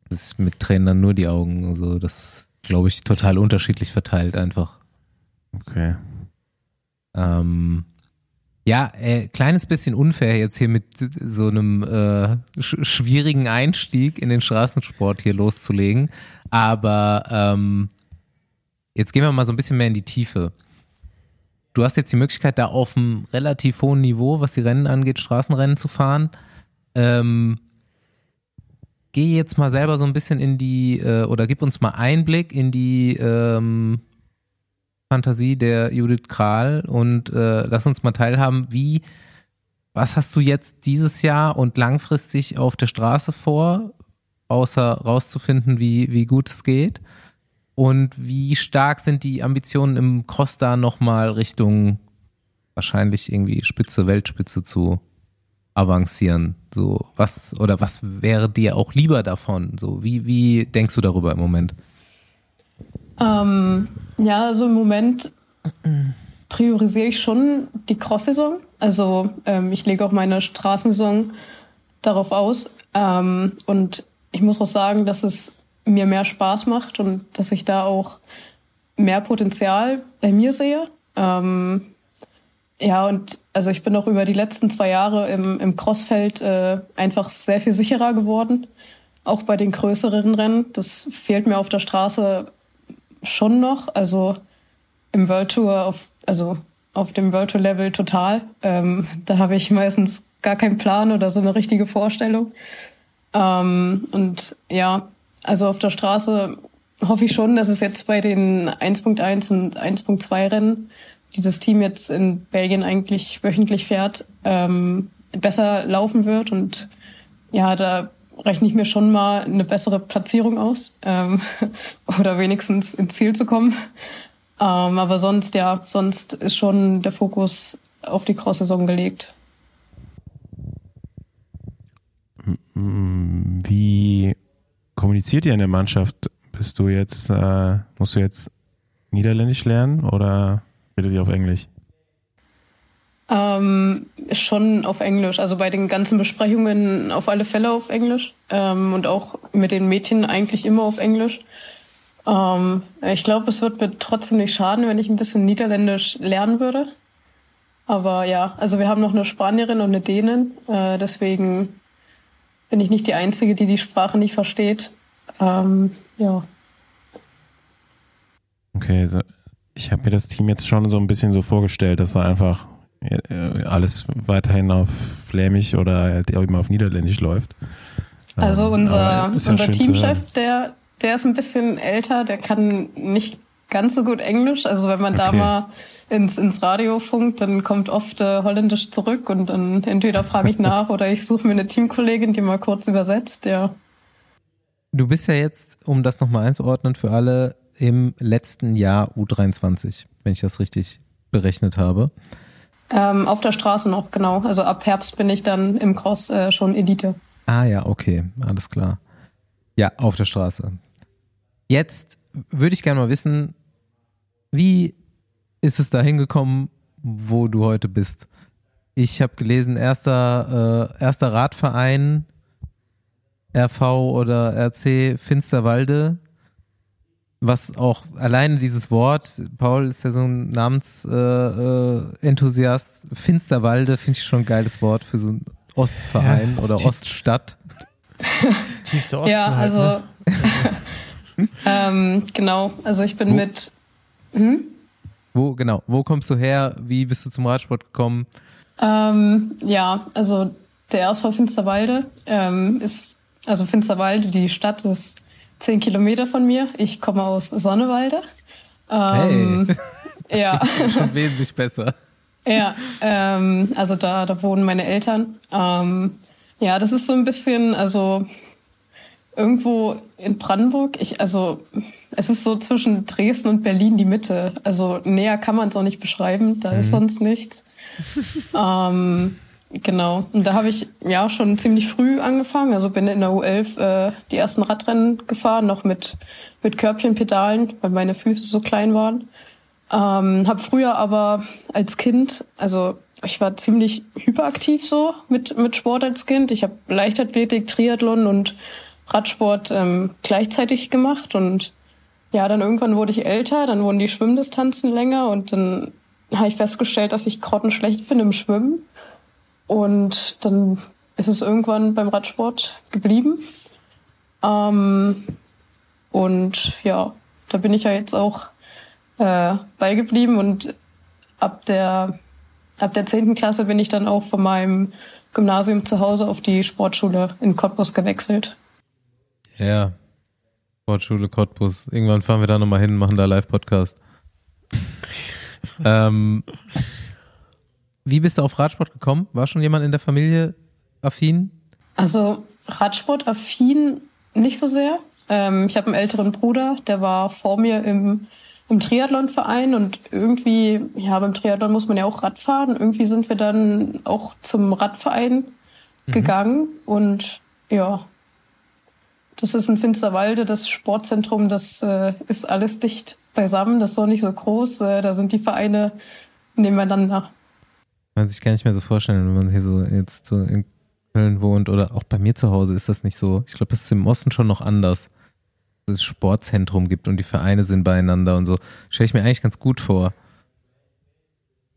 Das ist mit Tränen dann nur die Augen, so das glaube ich total unterschiedlich verteilt einfach. Okay. Ähm, ja, äh, kleines bisschen unfair jetzt hier mit so einem äh, sch schwierigen Einstieg in den Straßensport hier loszulegen. Aber ähm, jetzt gehen wir mal so ein bisschen mehr in die Tiefe. Du hast jetzt die Möglichkeit, da auf einem relativ hohen Niveau, was die Rennen angeht, Straßenrennen zu fahren. Ähm, geh jetzt mal selber so ein bisschen in die, äh, oder gib uns mal Einblick in die ähm, Fantasie der Judith Kral und äh, lass uns mal teilhaben, wie, was hast du jetzt dieses Jahr und langfristig auf der Straße vor? außer rauszufinden, wie, wie gut es geht? Und wie stark sind die Ambitionen im Cross da nochmal Richtung wahrscheinlich irgendwie Spitze, Weltspitze zu avancieren? So, was, oder was wäre dir auch lieber davon? So, wie, wie denkst du darüber im Moment? Ähm, ja, also im Moment priorisiere ich schon die Cross-Saison. Also ähm, ich lege auch meine Straßensaison darauf aus. Ähm, und ich muss auch sagen, dass es mir mehr Spaß macht und dass ich da auch mehr Potenzial bei mir sehe. Ähm, ja, und also ich bin auch über die letzten zwei Jahre im, im Crossfeld äh, einfach sehr viel sicherer geworden. Auch bei den größeren Rennen. Das fehlt mir auf der Straße schon noch. Also im World Tour auf, also auf dem World Tour Level total. Ähm, da habe ich meistens gar keinen Plan oder so eine richtige Vorstellung. Ähm, und ja, also auf der Straße hoffe ich schon, dass es jetzt bei den 1.1 und 2 Rennen die das Team jetzt in Belgien eigentlich wöchentlich fährt, ähm, besser laufen wird. Und ja, da rechne ich mir schon mal eine bessere Platzierung aus ähm, oder wenigstens ins Ziel zu kommen. Ähm, aber sonst, ja, sonst ist schon der Fokus auf die Cross-Saison gelegt. Wie kommuniziert ihr in der Mannschaft? Bist du jetzt, äh, musst du jetzt Niederländisch lernen oder Redet ihr auf Englisch? Ähm, schon auf Englisch. Also bei den ganzen Besprechungen auf alle Fälle auf Englisch. Ähm, und auch mit den Mädchen eigentlich immer auf Englisch. Ähm, ich glaube, es wird mir trotzdem nicht schaden, wenn ich ein bisschen Niederländisch lernen würde. Aber ja, also wir haben noch eine Spanierin und eine Dänin. Äh, deswegen bin ich nicht die Einzige, die die Sprache nicht versteht. Ähm, ja. Okay, so ich habe mir das Team jetzt schon so ein bisschen so vorgestellt, dass er einfach alles weiterhin auf Flämisch oder eben auf Niederländisch läuft. Also ähm, unser, ja unser Teamchef, der, der ist ein bisschen älter, der kann nicht ganz so gut Englisch. Also wenn man okay. da mal ins, ins Radio funkt, dann kommt oft äh, Holländisch zurück und dann entweder frage ich nach oder ich suche mir eine Teamkollegin, die mal kurz übersetzt, ja. Du bist ja jetzt, um das nochmal einzuordnen für alle, im letzten Jahr U23, wenn ich das richtig berechnet habe. Ähm, auf der Straße noch, genau. Also ab Herbst bin ich dann im Cross äh, schon Elite. Ah ja, okay, alles klar. Ja, auf der Straße. Jetzt würde ich gerne mal wissen, wie ist es da hingekommen, wo du heute bist? Ich habe gelesen, erster, äh, erster Radverein RV oder RC Finsterwalde was auch alleine dieses Wort, Paul ist ja so ein Namensenthusiast, äh, äh, Finsterwalde finde ich schon ein geiles Wort für so einen Ostverein ja, oder Oststadt. Tiefste Osten. Ja, also halt, ne? ähm, genau, also ich bin wo, mit hm? Wo, genau, wo kommst du her? Wie bist du zum Radsport gekommen? Ähm, ja, also der RSV Finsterwalde ähm, ist, also Finsterwalde, die Stadt ist zehn Kilometer von mir. Ich komme aus Sonnewalde. Ähm, hey, ja. schon wesentlich besser. Ja, ähm, also da, da wohnen meine Eltern. Ähm, ja, das ist so ein bisschen, also irgendwo in Brandenburg. Ich, also es ist so zwischen Dresden und Berlin die Mitte. Also näher kann man es auch nicht beschreiben. Da mhm. ist sonst nichts. ähm, Genau. Und da habe ich ja schon ziemlich früh angefangen. Also bin in der U11 äh, die ersten Radrennen gefahren, noch mit, mit Körbchenpedalen, weil meine Füße so klein waren. Ähm, habe früher aber als Kind, also ich war ziemlich hyperaktiv so mit, mit Sport als Kind. Ich habe Leichtathletik, Triathlon und Radsport ähm, gleichzeitig gemacht. Und ja, dann irgendwann wurde ich älter, dann wurden die Schwimmdistanzen länger und dann habe ich festgestellt, dass ich grottenschlecht bin im Schwimmen und dann ist es irgendwann beim Radsport geblieben. Ähm, und ja, da bin ich ja jetzt auch äh, beigeblieben und ab der ab der zehnten Klasse bin ich dann auch von meinem Gymnasium zu Hause auf die Sportschule in Cottbus gewechselt. Ja, Sportschule Cottbus. Irgendwann fahren wir da nochmal hin, machen da Live-Podcast. ähm, wie bist du auf Radsport gekommen? War schon jemand in der Familie affin? Also Radsport affin nicht so sehr. Ähm, ich habe einen älteren Bruder, der war vor mir im, im Triathlonverein und irgendwie, ja, beim Triathlon muss man ja auch Rad fahren. Irgendwie sind wir dann auch zum Radverein mhm. gegangen und ja, das ist in Finsterwalde, das Sportzentrum, das äh, ist alles dicht beisammen, das ist doch nicht so groß, äh, da sind die Vereine nebeneinander man sich gar nicht mehr so vorstellen, wenn man hier so jetzt so in Köln wohnt oder auch bei mir zu Hause ist das nicht so. Ich glaube, das ist im Osten schon noch anders. es Sportzentrum gibt und die Vereine sind beieinander und so. Stelle ich mir eigentlich ganz gut vor.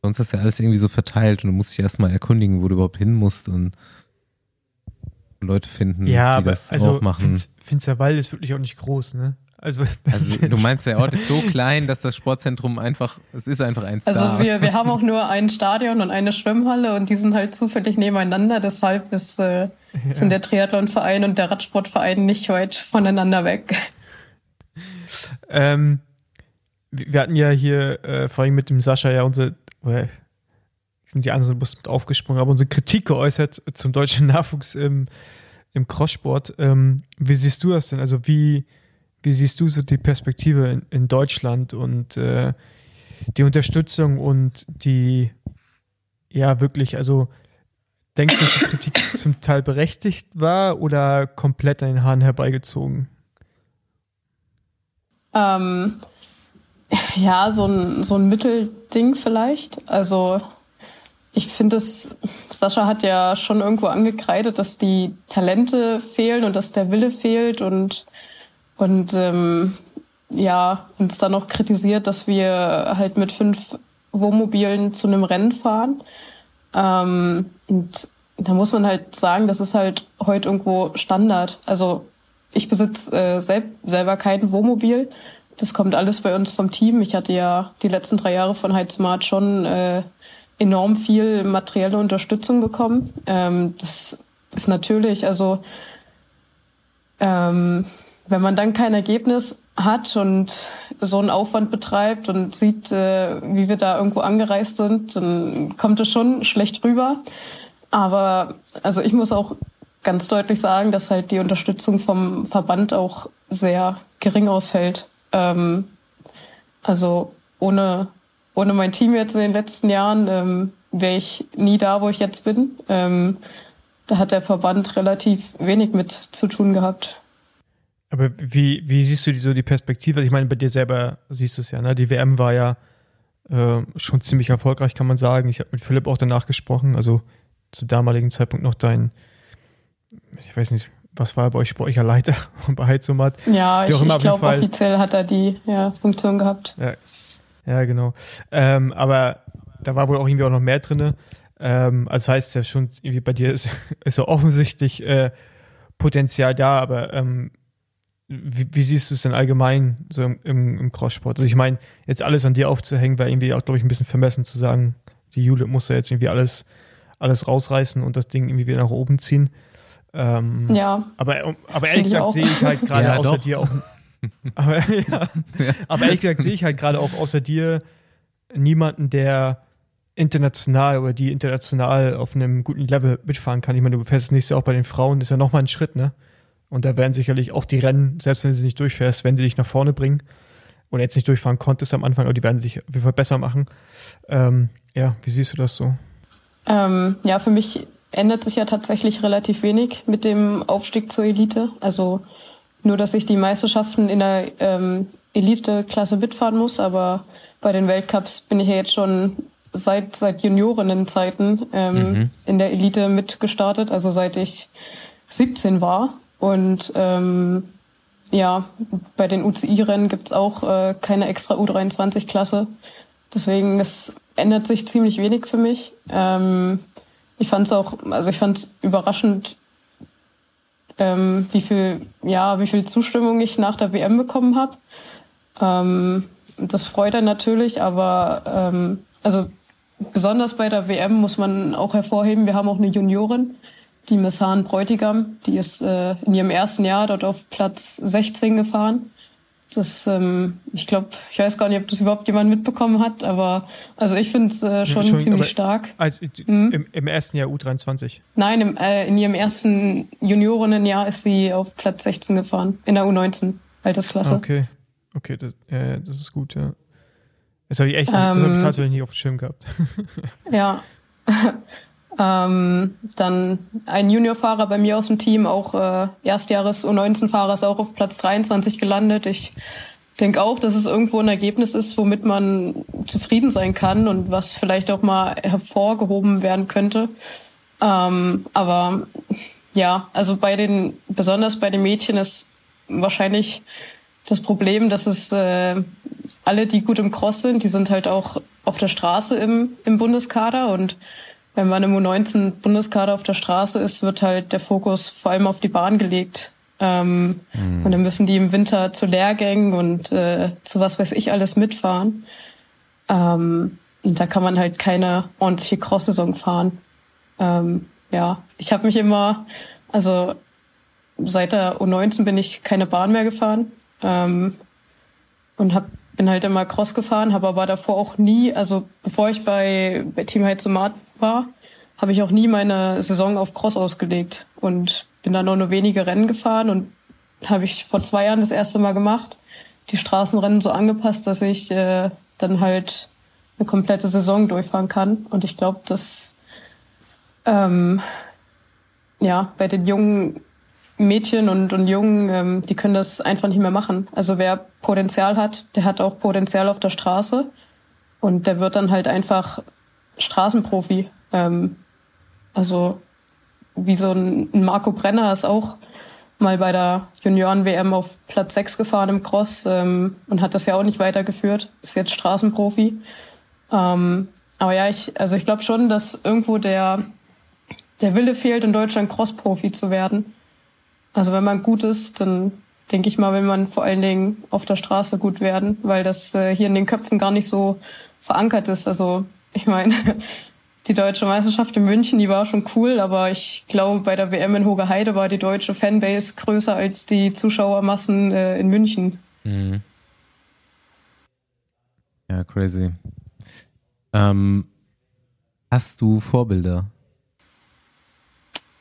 Sonst ist ja alles irgendwie so verteilt und du musst dich erstmal erkundigen, wo du überhaupt hin musst und Leute finden, ja, die das also auch machen. Finsterwald ist wirklich auch nicht groß, ne? Also, also du meinst, der Ort ist so klein, dass das Sportzentrum einfach, es ist einfach ein Star. Also wir, wir haben auch nur ein Stadion und eine Schwimmhalle und die sind halt zufällig nebeneinander, deshalb ist, äh, ja. sind der Triathlonverein und der Radsportverein nicht weit voneinander weg. Ähm, wir hatten ja hier äh, vor allem mit dem Sascha ja unsere, äh, die anderen sind mit aufgesprungen, aber unsere Kritik geäußert zum deutschen Nachwuchs im, im Crosssport. Ähm, wie siehst du das denn? Also wie, wie siehst du so die Perspektive in, in Deutschland und äh, die Unterstützung und die, ja, wirklich, also denkst du, dass die Kritik zum Teil berechtigt war oder komplett an den Haaren herbeigezogen? Ähm, ja, so ein, so ein Mittelding vielleicht. Also ich finde es, Sascha hat ja schon irgendwo angekreidet, dass die Talente fehlen und dass der Wille fehlt und und ähm, ja, uns dann noch kritisiert, dass wir halt mit fünf Wohnmobilen zu einem Rennen fahren. Ähm, und da muss man halt sagen, das ist halt heute irgendwo Standard. Also ich besitze äh, selb selber kein Wohnmobil. Das kommt alles bei uns vom Team. Ich hatte ja die letzten drei Jahre von Heizmart schon äh, enorm viel materielle Unterstützung bekommen. Ähm, das ist natürlich, also ähm, wenn man dann kein Ergebnis hat und so einen Aufwand betreibt und sieht, äh, wie wir da irgendwo angereist sind, dann kommt es schon schlecht rüber. Aber also ich muss auch ganz deutlich sagen, dass halt die Unterstützung vom Verband auch sehr gering ausfällt. Ähm, also ohne, ohne mein Team jetzt in den letzten Jahren ähm, wäre ich nie da, wo ich jetzt bin. Ähm, da hat der Verband relativ wenig mit zu tun gehabt. Aber wie, wie siehst du die, so die Perspektive? Also ich meine, bei dir selber siehst du es ja, ne? Die WM war ja äh, schon ziemlich erfolgreich, kann man sagen. Ich habe mit Philipp auch danach gesprochen, also zu damaligen Zeitpunkt noch dein, ich weiß nicht, was war bei euch sportlicher Leiter bei Heizomat? Ja, ich, ich glaube, offiziell hat er die ja, Funktion gehabt. Ja, ja genau. Ähm, aber da war wohl auch irgendwie auch noch mehr drin. Ähm, also das heißt ja schon, irgendwie bei dir ist, ist so offensichtlich äh, Potenzial da, aber ähm, wie, wie, siehst du es denn allgemein so im, im, im Crosssport? Also ich meine, jetzt alles an dir aufzuhängen, wäre irgendwie auch, glaube ich, ein bisschen vermessen zu sagen, die Jule muss ja jetzt irgendwie alles, alles rausreißen und das Ding irgendwie wieder nach oben ziehen. Ähm, ja. Aber, aber ehrlich gesagt sehe ich halt gerade ja, außer doch. dir auch. Aber, ja, ja. aber ehrlich gesagt sehe ich halt gerade auch außer dir niemanden, der international oder die international auf einem guten Level mitfahren kann. Ich meine, du befährst nächstes Jahr auch bei den Frauen, ist ja nochmal ein Schritt, ne? Und da werden sicherlich auch die Rennen, selbst wenn sie nicht durchfährst, wenn sie dich nach vorne bringen oder jetzt nicht durchfahren konntest am Anfang, aber die werden sich auf jeden Fall besser machen. Ähm, ja, wie siehst du das so? Ähm, ja, für mich ändert sich ja tatsächlich relativ wenig mit dem Aufstieg zur Elite. Also nur, dass ich die Meisterschaften in der ähm, Elite-Klasse mitfahren muss, aber bei den Weltcups bin ich ja jetzt schon seit seit Juniorinnenzeiten ähm, mhm. in der Elite mitgestartet, also seit ich 17 war und ähm, ja, bei den UCI-Rennen gibt's auch äh, keine extra U23-Klasse. Deswegen, es ändert sich ziemlich wenig für mich. Ähm, ich fand es auch, also ich fand es überraschend, ähm, wie viel, ja, wie viel Zustimmung ich nach der WM bekommen habe. Ähm, das freut er natürlich, aber ähm, also besonders bei der WM muss man auch hervorheben, wir haben auch eine Juniorin, die Messan Bräutigam, die ist äh, in ihrem ersten Jahr dort auf Platz 16 gefahren. Das, ähm, ich glaube, ich weiß gar nicht, ob das überhaupt jemand mitbekommen hat, aber also ich finde es äh, schon ziemlich stark. Also hm? im, im, ersten Jahr U23? Nein, im, äh, in ihrem ersten Juniorinnenjahr ist sie auf Platz 16 gefahren, in der U19 Altersklasse. Okay, okay, das, äh, das ist gut, ja. Das habe ich echt ähm, das hab ich tatsächlich nicht auf dem Schirm gehabt. ja. Ähm, dann ein Juniorfahrer bei mir aus dem Team, auch äh, Erstjahres U19-Fahrer, ist auch auf Platz 23 gelandet. Ich denke auch, dass es irgendwo ein Ergebnis ist, womit man zufrieden sein kann und was vielleicht auch mal hervorgehoben werden könnte. Ähm, aber ja, also bei den, besonders bei den Mädchen ist wahrscheinlich das Problem, dass es äh, alle, die gut im Cross sind, die sind halt auch auf der Straße im, im Bundeskader und wenn man im U19 Bundeskader auf der Straße ist, wird halt der Fokus vor allem auf die Bahn gelegt. Ähm, mhm. Und dann müssen die im Winter zu Lehrgängen und äh, zu was weiß ich alles mitfahren. Ähm, und da kann man halt keine ordentliche Cross-Saison fahren. Ähm, ja, ich habe mich immer, also seit der U19 bin ich keine Bahn mehr gefahren ähm, und hab, bin halt immer Cross gefahren, habe aber davor auch nie, also bevor ich bei, bei Team Heizomat war, habe ich auch nie meine Saison auf Cross ausgelegt und bin dann nur, nur wenige Rennen gefahren und habe ich vor zwei Jahren das erste Mal gemacht. Die Straßenrennen so angepasst, dass ich äh, dann halt eine komplette Saison durchfahren kann. Und ich glaube, dass ähm, ja bei den jungen Mädchen und, und Jungen, ähm, die können das einfach nicht mehr machen. Also wer Potenzial hat, der hat auch Potenzial auf der Straße und der wird dann halt einfach Straßenprofi. Ähm, also wie so ein Marco Brenner ist auch mal bei der Junioren-WM auf Platz 6 gefahren im Cross ähm, und hat das ja auch nicht weitergeführt. Ist jetzt Straßenprofi. Ähm, aber ja, ich, also ich glaube schon, dass irgendwo der, der Wille fehlt, in Deutschland Cross-Profi zu werden. Also wenn man gut ist, dann denke ich mal, will man vor allen Dingen auf der Straße gut werden, weil das äh, hier in den Köpfen gar nicht so verankert ist. Also ich meine, die deutsche Meisterschaft in München, die war schon cool, aber ich glaube, bei der WM in Hoge Heide war die deutsche Fanbase größer als die Zuschauermassen äh, in München. Mhm. Ja, crazy. Ähm, hast du Vorbilder?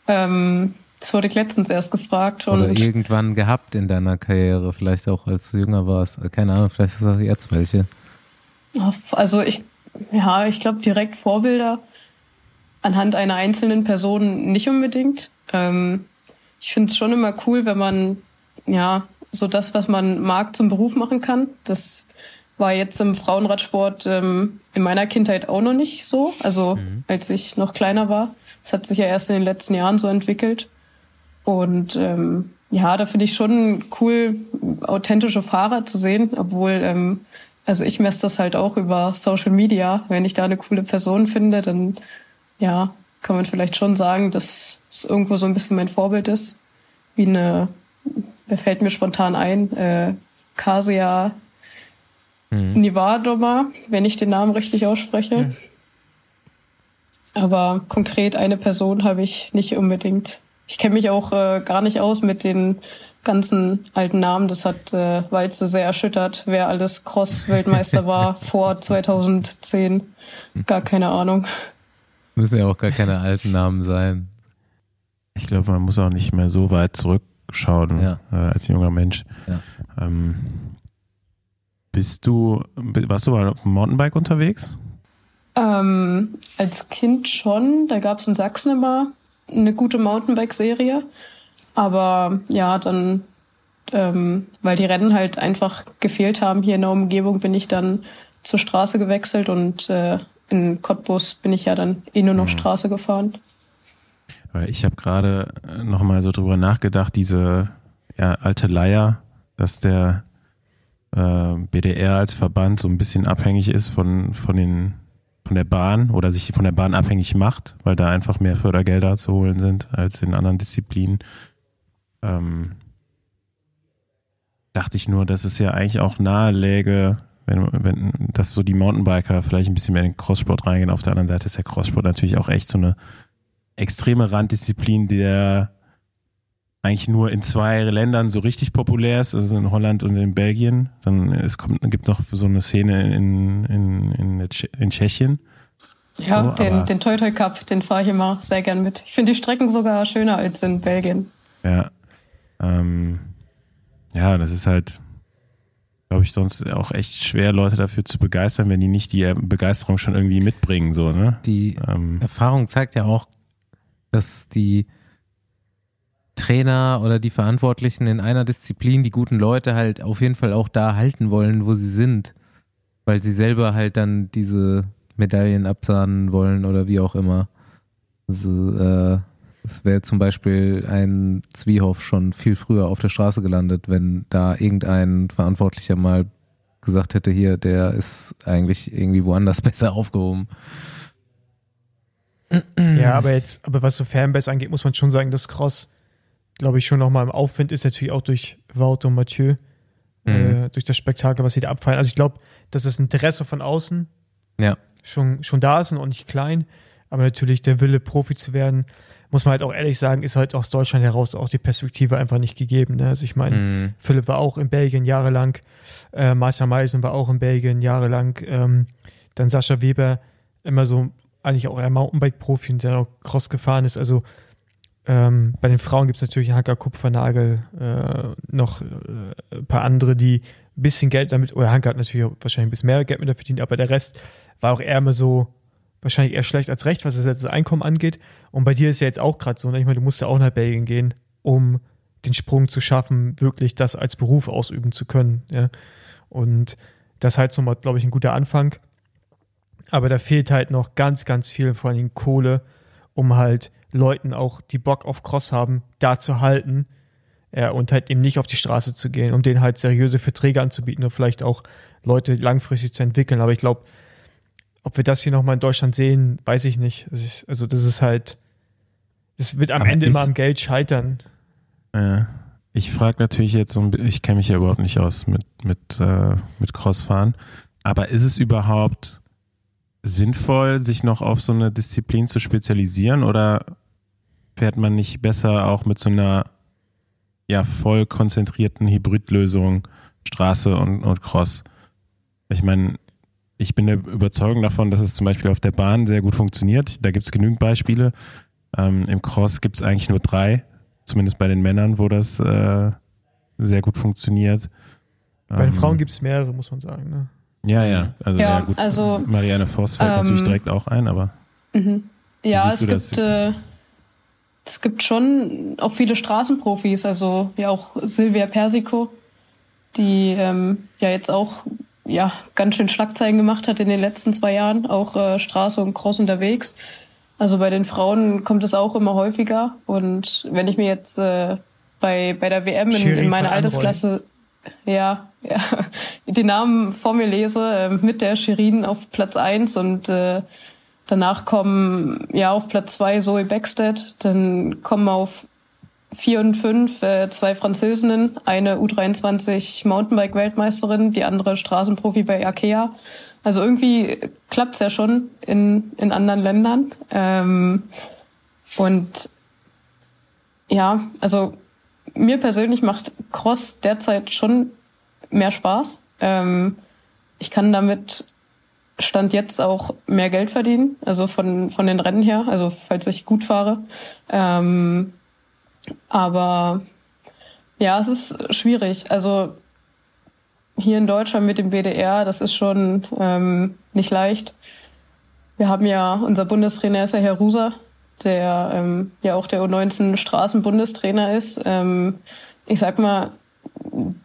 Ähm, das wurde ich letztens erst gefragt. Oder irgendwann gehabt in deiner Karriere, vielleicht auch als du jünger warst. Keine Ahnung, vielleicht ist auch jetzt welche. Also ich, ja, ich glaube direkt Vorbilder anhand einer einzelnen Person nicht unbedingt. Ähm, ich finde es schon immer cool, wenn man ja so das, was man mag, zum Beruf machen kann. Das war jetzt im Frauenradsport ähm, in meiner Kindheit auch noch nicht so. Also mhm. als ich noch kleiner war. Es hat sich ja erst in den letzten Jahren so entwickelt. Und ähm, ja, da finde ich schon cool, authentische Fahrer zu sehen, obwohl, ähm, also ich messe das halt auch über Social Media. Wenn ich da eine coole Person finde, dann ja, kann man vielleicht schon sagen, dass es irgendwo so ein bisschen mein Vorbild ist. Wie eine, wer fällt mir spontan ein? Äh, Kasia mhm. Nivadoma, wenn ich den Namen richtig ausspreche. Mhm. Aber konkret eine Person habe ich nicht unbedingt ich kenne mich auch äh, gar nicht aus mit den ganzen alten Namen. Das hat äh, Walze sehr erschüttert, wer alles Cross-Weltmeister war vor 2010. Gar keine Ahnung. Müssen ja auch gar keine alten Namen sein. Ich glaube, man muss auch nicht mehr so weit zurückschauen ja. äh, als junger Mensch. Ja. Ähm, bist du, warst du mal auf dem Mountainbike unterwegs? Ähm, als Kind schon. Da gab es in Sachsen immer eine gute Mountainbike-Serie. Aber ja, dann, ähm, weil die Rennen halt einfach gefehlt haben hier in der Umgebung, bin ich dann zur Straße gewechselt und äh, in Cottbus bin ich ja dann eh nur noch mhm. Straße gefahren. Ich habe gerade nochmal so drüber nachgedacht, diese ja, alte Leier, dass der äh, BDR als Verband so ein bisschen abhängig ist von, von den von der Bahn oder sich von der Bahn abhängig macht, weil da einfach mehr Fördergelder zu holen sind als in anderen Disziplinen. Ähm, dachte ich nur, dass es ja eigentlich auch nahe läge, wenn, wenn, dass so die Mountainbiker vielleicht ein bisschen mehr in den Crosssport reingehen. Auf der anderen Seite ist der Crosssport natürlich auch echt so eine extreme Randdisziplin, der eigentlich nur in zwei Ländern so richtig populär ist, also in Holland und in Belgien. Dann es kommt, gibt noch so eine Szene in, in, in, in Tschechien. Ja, oh, den, den Toy Toy Cup, den fahre ich immer sehr gern mit. Ich finde die Strecken sogar schöner als in Belgien. Ja. Ähm, ja, das ist halt, glaube ich, sonst auch echt schwer, Leute dafür zu begeistern, wenn die nicht die Begeisterung schon irgendwie mitbringen, so, ne? Die ähm, Erfahrung zeigt ja auch, dass die Trainer oder die Verantwortlichen in einer Disziplin die guten Leute halt auf jeden Fall auch da halten wollen, wo sie sind, weil sie selber halt dann diese Medaillen absahnen wollen oder wie auch immer. Also, äh, Es wäre zum Beispiel ein Zwiehoff schon viel früher auf der Straße gelandet, wenn da irgendein Verantwortlicher mal gesagt hätte, hier, der ist eigentlich irgendwie woanders besser aufgehoben. Ja, aber jetzt, aber was so Fanbase angeht, muss man schon sagen, dass Cross, glaube ich, schon nochmal im Aufwind ist, natürlich auch durch Wout und Mathieu, mhm. äh, durch das Spektakel, was sie da abfallen. Also ich glaube, dass das Interesse von außen ja. schon, schon da ist und auch nicht klein, aber natürlich der Wille, Profi zu werden, muss man halt auch ehrlich sagen, ist halt aus Deutschland heraus auch die Perspektive einfach nicht gegeben. Ne? Also ich meine, mhm. Philipp war auch in Belgien jahrelang, äh, Marcia Meisen war auch in Belgien jahrelang, ähm, dann Sascha Weber immer so eigentlich auch eher Mountainbike-Profi und der auch Cross gefahren ist. Also ähm, bei den Frauen gibt es natürlich Hanka Kupfernagel, äh, noch äh, ein paar andere, die ein bisschen Geld damit, oder Hanka hat natürlich wahrscheinlich ein bisschen mehr Geld mit verdient, aber der Rest war auch eher immer so, wahrscheinlich eher schlecht als recht, was das, jetzt das Einkommen angeht. Und bei dir ist ja jetzt auch gerade so, ne? ich meine, du musst ja auch nach Belgien gehen, um den Sprung zu schaffen, wirklich das als Beruf ausüben zu können. Ja? Und das ist halt so mal, glaube ich, ein guter Anfang. Aber da fehlt halt noch ganz, ganz viel, vor allem Kohle, um halt Leuten auch, die Bock auf Cross haben, da zu halten ja, und halt eben nicht auf die Straße zu gehen, um denen halt seriöse Verträge anzubieten und vielleicht auch Leute langfristig zu entwickeln. Aber ich glaube, ob wir das hier nochmal in Deutschland sehen, weiß ich nicht. Also das ist halt, es wird am Aber Ende immer am Geld scheitern. Ja. Ich frage natürlich jetzt so, ich kenne mich ja überhaupt nicht aus mit, mit, äh, mit Crossfahren, aber ist es überhaupt sinnvoll, sich noch auf so eine Disziplin zu spezialisieren oder fährt man nicht besser auch mit so einer ja voll konzentrierten Hybridlösung Straße und, und Cross? Ich meine, ich bin der Überzeugung davon, dass es zum Beispiel auf der Bahn sehr gut funktioniert. Da gibt es genügend Beispiele. Ähm, Im Cross gibt es eigentlich nur drei, zumindest bei den Männern, wo das äh, sehr gut funktioniert. Bei den ähm, Frauen gibt es mehrere, muss man sagen. Ne? Ja, ja. Also, ja, ja gut. Also, Marianne Voss fällt ähm, natürlich direkt auch ein, aber. Mhm. Ja, es gibt, äh, es gibt schon auch viele Straßenprofis, also ja auch Silvia Persico, die ähm, ja jetzt auch ja ganz schön Schlagzeilen gemacht hat in den letzten zwei Jahren, auch äh, Straße und Cross unterwegs. Also bei den Frauen kommt es auch immer häufiger. Und wenn ich mir jetzt äh, bei, bei der WM in, in meiner Altersklasse ja, ja, die Namen vor mir lese, äh, mit der Shirin auf Platz eins und äh, danach kommen ja auf Platz zwei Zoe Beckstedt, dann kommen auf vier und fünf äh, zwei Französinnen, eine U23 Mountainbike-Weltmeisterin, die andere Straßenprofi bei Arkea. Also irgendwie klappt's ja schon in, in anderen Ländern. Ähm, und ja, also mir persönlich macht Cross derzeit schon mehr Spaß. Ähm, ich kann damit Stand jetzt auch mehr Geld verdienen, also von, von den Rennen her, also falls ich gut fahre. Ähm, aber ja, es ist schwierig. Also hier in Deutschland mit dem BDR, das ist schon ähm, nicht leicht. Wir haben ja, unser Bundestrainer ist ja Herr Ruser, der ähm, ja auch der U19 Straßenbundestrainer ist. Ähm, ich sag mal,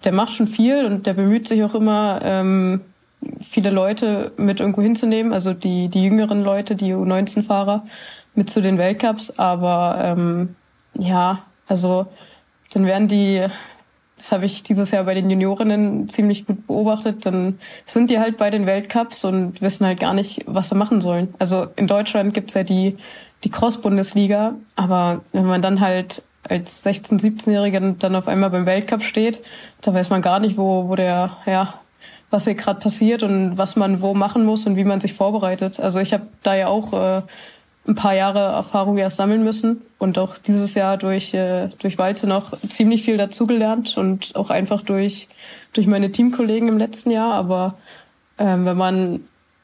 der macht schon viel und der bemüht sich auch immer, ähm, viele Leute mit irgendwo hinzunehmen, also die, die jüngeren Leute, die U19-Fahrer mit zu den Weltcups. Aber ähm, ja, also dann werden die, das habe ich dieses Jahr bei den Juniorinnen ziemlich gut beobachtet, dann sind die halt bei den Weltcups und wissen halt gar nicht, was sie machen sollen. Also in Deutschland gibt's ja die die Cross-Bundesliga. Aber wenn man dann halt als 16-, 17-Jähriger dann auf einmal beim Weltcup steht, da weiß man gar nicht, wo, wo der, ja, was hier gerade passiert und was man wo machen muss und wie man sich vorbereitet. Also ich habe da ja auch äh, ein paar Jahre Erfahrung erst sammeln müssen und auch dieses Jahr durch, äh, durch Walze noch ziemlich viel dazugelernt und auch einfach durch, durch meine Teamkollegen im letzten Jahr. Aber ähm, wenn man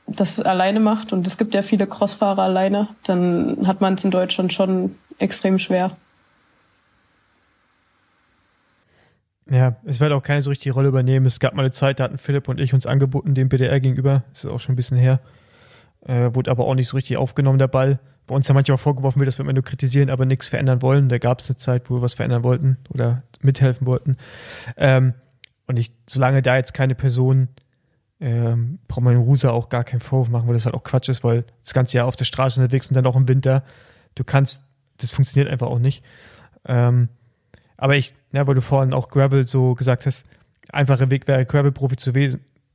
das alleine macht und es gibt ja viele Crossfahrer alleine, dann hat man es in Deutschland schon extrem schwer. Ja, es wird auch keine so richtige Rolle übernehmen. Es gab mal eine Zeit, da hatten Philipp und ich uns angeboten, dem BDR gegenüber. Das ist auch schon ein bisschen her. Äh, wurde aber auch nicht so richtig aufgenommen, der Ball. Bei uns ja manchmal vorgeworfen wird, dass wir immer nur kritisieren, aber nichts verändern wollen. Da gab es eine Zeit, wo wir was verändern wollten oder mithelfen wollten. Ähm, und ich, solange da jetzt keine Person ähm, braucht man Rusa auch gar keinen Vorwurf machen, weil das halt auch Quatsch ist, weil das ganze Jahr auf der Straße unterwegs und dann auch im Winter, du kannst das funktioniert einfach auch nicht. Ähm, aber ich, ja, weil du vorhin auch Gravel so gesagt hast, einfacher Weg wäre, Gravel-Profi zu,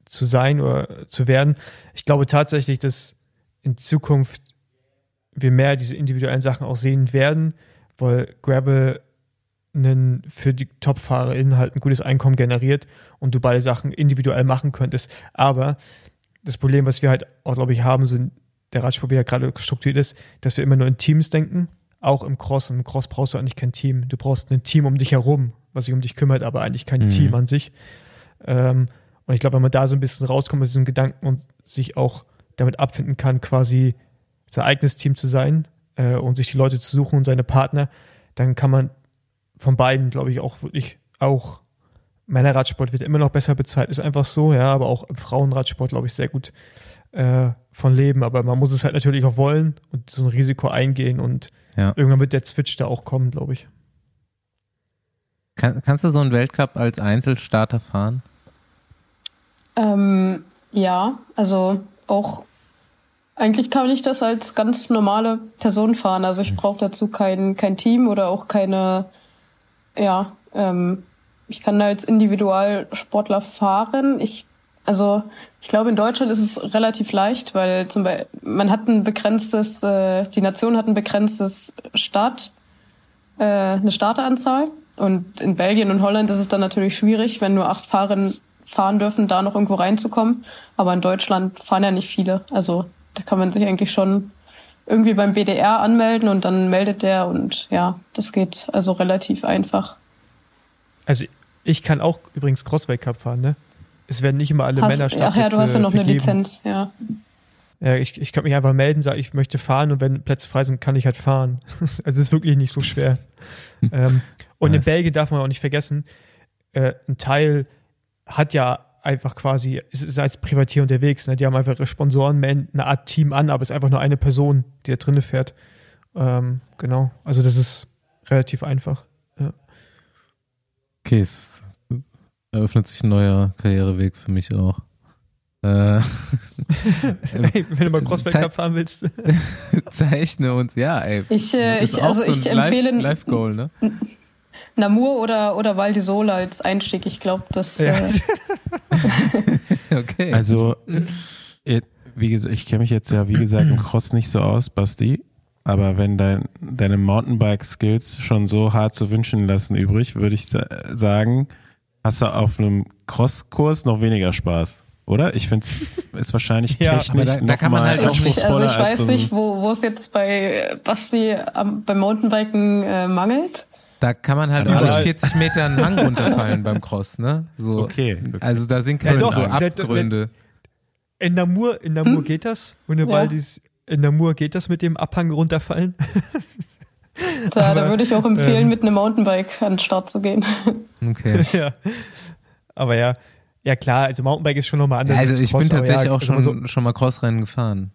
zu sein oder zu werden. Ich glaube tatsächlich, dass in Zukunft wir mehr diese individuellen Sachen auch sehen werden, weil Gravel einen für die Top-FahrerInnen halt ein gutes Einkommen generiert und du beide Sachen individuell machen könntest. Aber das Problem, was wir halt auch, glaube ich, haben, so der Radsport, wie er gerade strukturiert ist, dass wir immer nur in Teams denken, auch im Cross. Im Cross brauchst du eigentlich kein Team. Du brauchst ein Team um dich herum, was sich um dich kümmert, aber eigentlich kein mhm. Team an sich. Ähm, und ich glaube, wenn man da so ein bisschen rauskommt aus diesem Gedanken und sich auch damit abfinden kann, quasi sein eigenes Team zu sein äh, und sich die Leute zu suchen und seine Partner, dann kann man von beiden, glaube ich, auch wirklich auch Männerradsport wird immer noch besser bezahlt, ist einfach so, ja, aber auch im Frauenradsport, glaube ich, sehr gut äh, von leben. Aber man muss es halt natürlich auch wollen und so ein Risiko eingehen und ja. irgendwann wird der Switch da auch kommen, glaube ich. Kann, kannst du so einen Weltcup als Einzelstarter fahren? Ähm, ja, also auch eigentlich kann ich das als ganz normale Person fahren. Also ich hm. brauche dazu kein, kein Team oder auch keine ja, ähm, ich kann da als Individualsportler fahren. Ich, also ich glaube, in Deutschland ist es relativ leicht, weil zum Beispiel man hat ein begrenztes, äh, die Nation hat ein begrenztes Start, äh, eine Starteranzahl. Und in Belgien und Holland ist es dann natürlich schwierig, wenn nur acht Fahrer fahren dürfen, da noch irgendwo reinzukommen. Aber in Deutschland fahren ja nicht viele. Also da kann man sich eigentlich schon irgendwie beim BDR anmelden und dann meldet der und ja, das geht also relativ einfach. Also ich kann auch übrigens Cross-Weltcup fahren, ne? Es werden nicht immer alle hast, Männer Ach ja, du hast ja noch vergeben. eine Lizenz, ja. Ja, ich, ich kann mich einfach melden, sage, ich möchte fahren und wenn Plätze frei sind, kann ich halt fahren. also es ist wirklich nicht so schwer. ähm, und nice. in Belgien darf man auch nicht vergessen, äh, ein Teil hat ja einfach quasi, es ist als Privatier unterwegs. Ne? Die haben einfach ihre Sponsoren, eine Art Team an, aber es ist einfach nur eine Person, die da drinne fährt. Ähm, genau. Also das ist relativ einfach. Ja. Okay, es eröffnet sich ein neuer Karriereweg für mich auch. Äh, Wenn du mal Crossback fahren willst. Zeichne uns, ja, ey. Ich, äh, ich also so ich empfehle. Live-Goal, ne? Namur oder, oder Val di Sole als Einstieg. Ich glaube, das. Ja. Äh okay. Also, wie gesagt, ich kenne mich jetzt ja, wie gesagt, im Cross nicht so aus, Basti. Aber wenn dein, deine Mountainbike-Skills schon so hart zu wünschen lassen übrig, würde ich sagen, hast du auf einem Crosskurs noch weniger Spaß. Oder? Ich finde es ist wahrscheinlich ja, technisch da, da kann man halt auch nicht, Also ich weiß so nicht, wo, es jetzt bei Basti am, beim Mountainbiken äh, mangelt. Da kann man halt alle 40 Meter einen Hang runterfallen beim Cross, ne? So, okay, okay. Also da sind keine ja, so Abgründe. In Namur, in Namur hm? geht das. Und in, ja. Waldis, in Namur geht das mit dem Abhang runterfallen. Da, Aber, da würde ich auch empfehlen, ähm, mit einem Mountainbike an den Start zu gehen. Okay. ja. Aber ja, ja klar, also Mountainbike ist schon nochmal anders. Also ich Cross, bin tatsächlich ja, auch schon, so schon mal Crossrennen gefahren.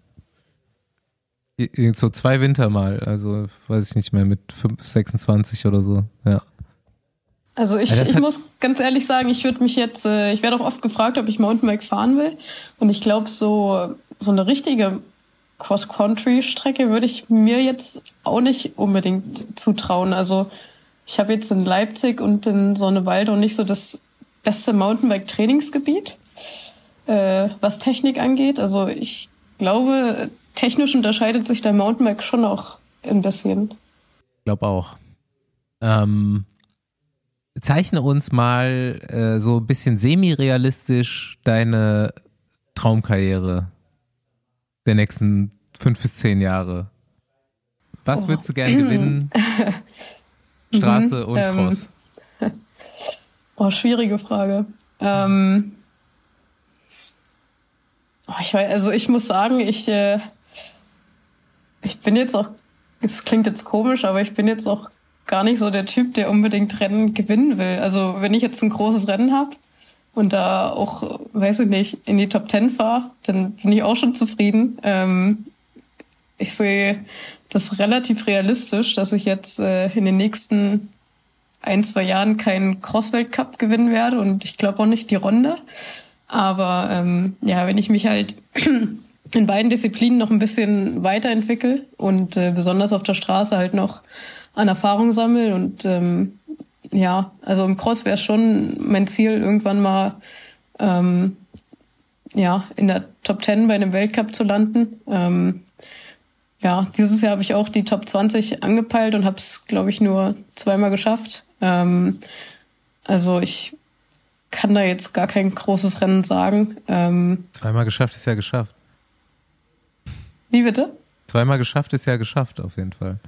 So zwei Winter mal, also weiß ich nicht mehr, mit 5, 26 oder so, ja. Also ich, ja, ich muss ganz ehrlich sagen, ich würde mich jetzt, äh, ich werde auch oft gefragt, ob ich Mountainbike fahren will. Und ich glaube, so, so eine richtige Cross-Country-Strecke würde ich mir jetzt auch nicht unbedingt zutrauen. Also ich habe jetzt in Leipzig und in Sonnewalde und nicht so das beste Mountainbike-Trainingsgebiet, äh, was Technik angeht. Also ich glaube, technisch unterscheidet sich der Mountainbike schon auch ein bisschen. Ich glaube auch. Ähm, zeichne uns mal äh, so ein bisschen semi-realistisch deine Traumkarriere der nächsten fünf bis zehn Jahre. Was oh. würdest du gern gewinnen? Straße und ähm, Cross. Oh, schwierige Frage. Ähm, oh, ich weiß, also ich muss sagen, ich äh, ich bin jetzt auch, es klingt jetzt komisch, aber ich bin jetzt auch gar nicht so der Typ, der unbedingt Rennen gewinnen will. Also wenn ich jetzt ein großes Rennen habe und da auch, weiß ich nicht, in die Top Ten fahre, dann bin ich auch schon zufrieden. Ähm, ich sehe das relativ realistisch, dass ich jetzt äh, in den nächsten ein, zwei Jahren keinen Cross-Weltcup gewinnen werde und ich glaube auch nicht die Runde. Aber ähm, ja, wenn ich mich halt in beiden Disziplinen noch ein bisschen weiterentwickle und äh, besonders auf der Straße halt noch an Erfahrung sammel. Und ähm, ja, also im Cross wäre schon mein Ziel, irgendwann mal ähm, ja, in der Top 10 bei einem Weltcup zu landen. Ähm, ja, dieses Jahr habe ich auch die Top 20 angepeilt und habe es, glaube ich, nur zweimal geschafft. Ähm, also ich kann da jetzt gar kein großes Rennen sagen. Ähm, zweimal geschafft ist ja geschafft. Wie bitte? Zweimal geschafft ist ja geschafft, auf jeden Fall.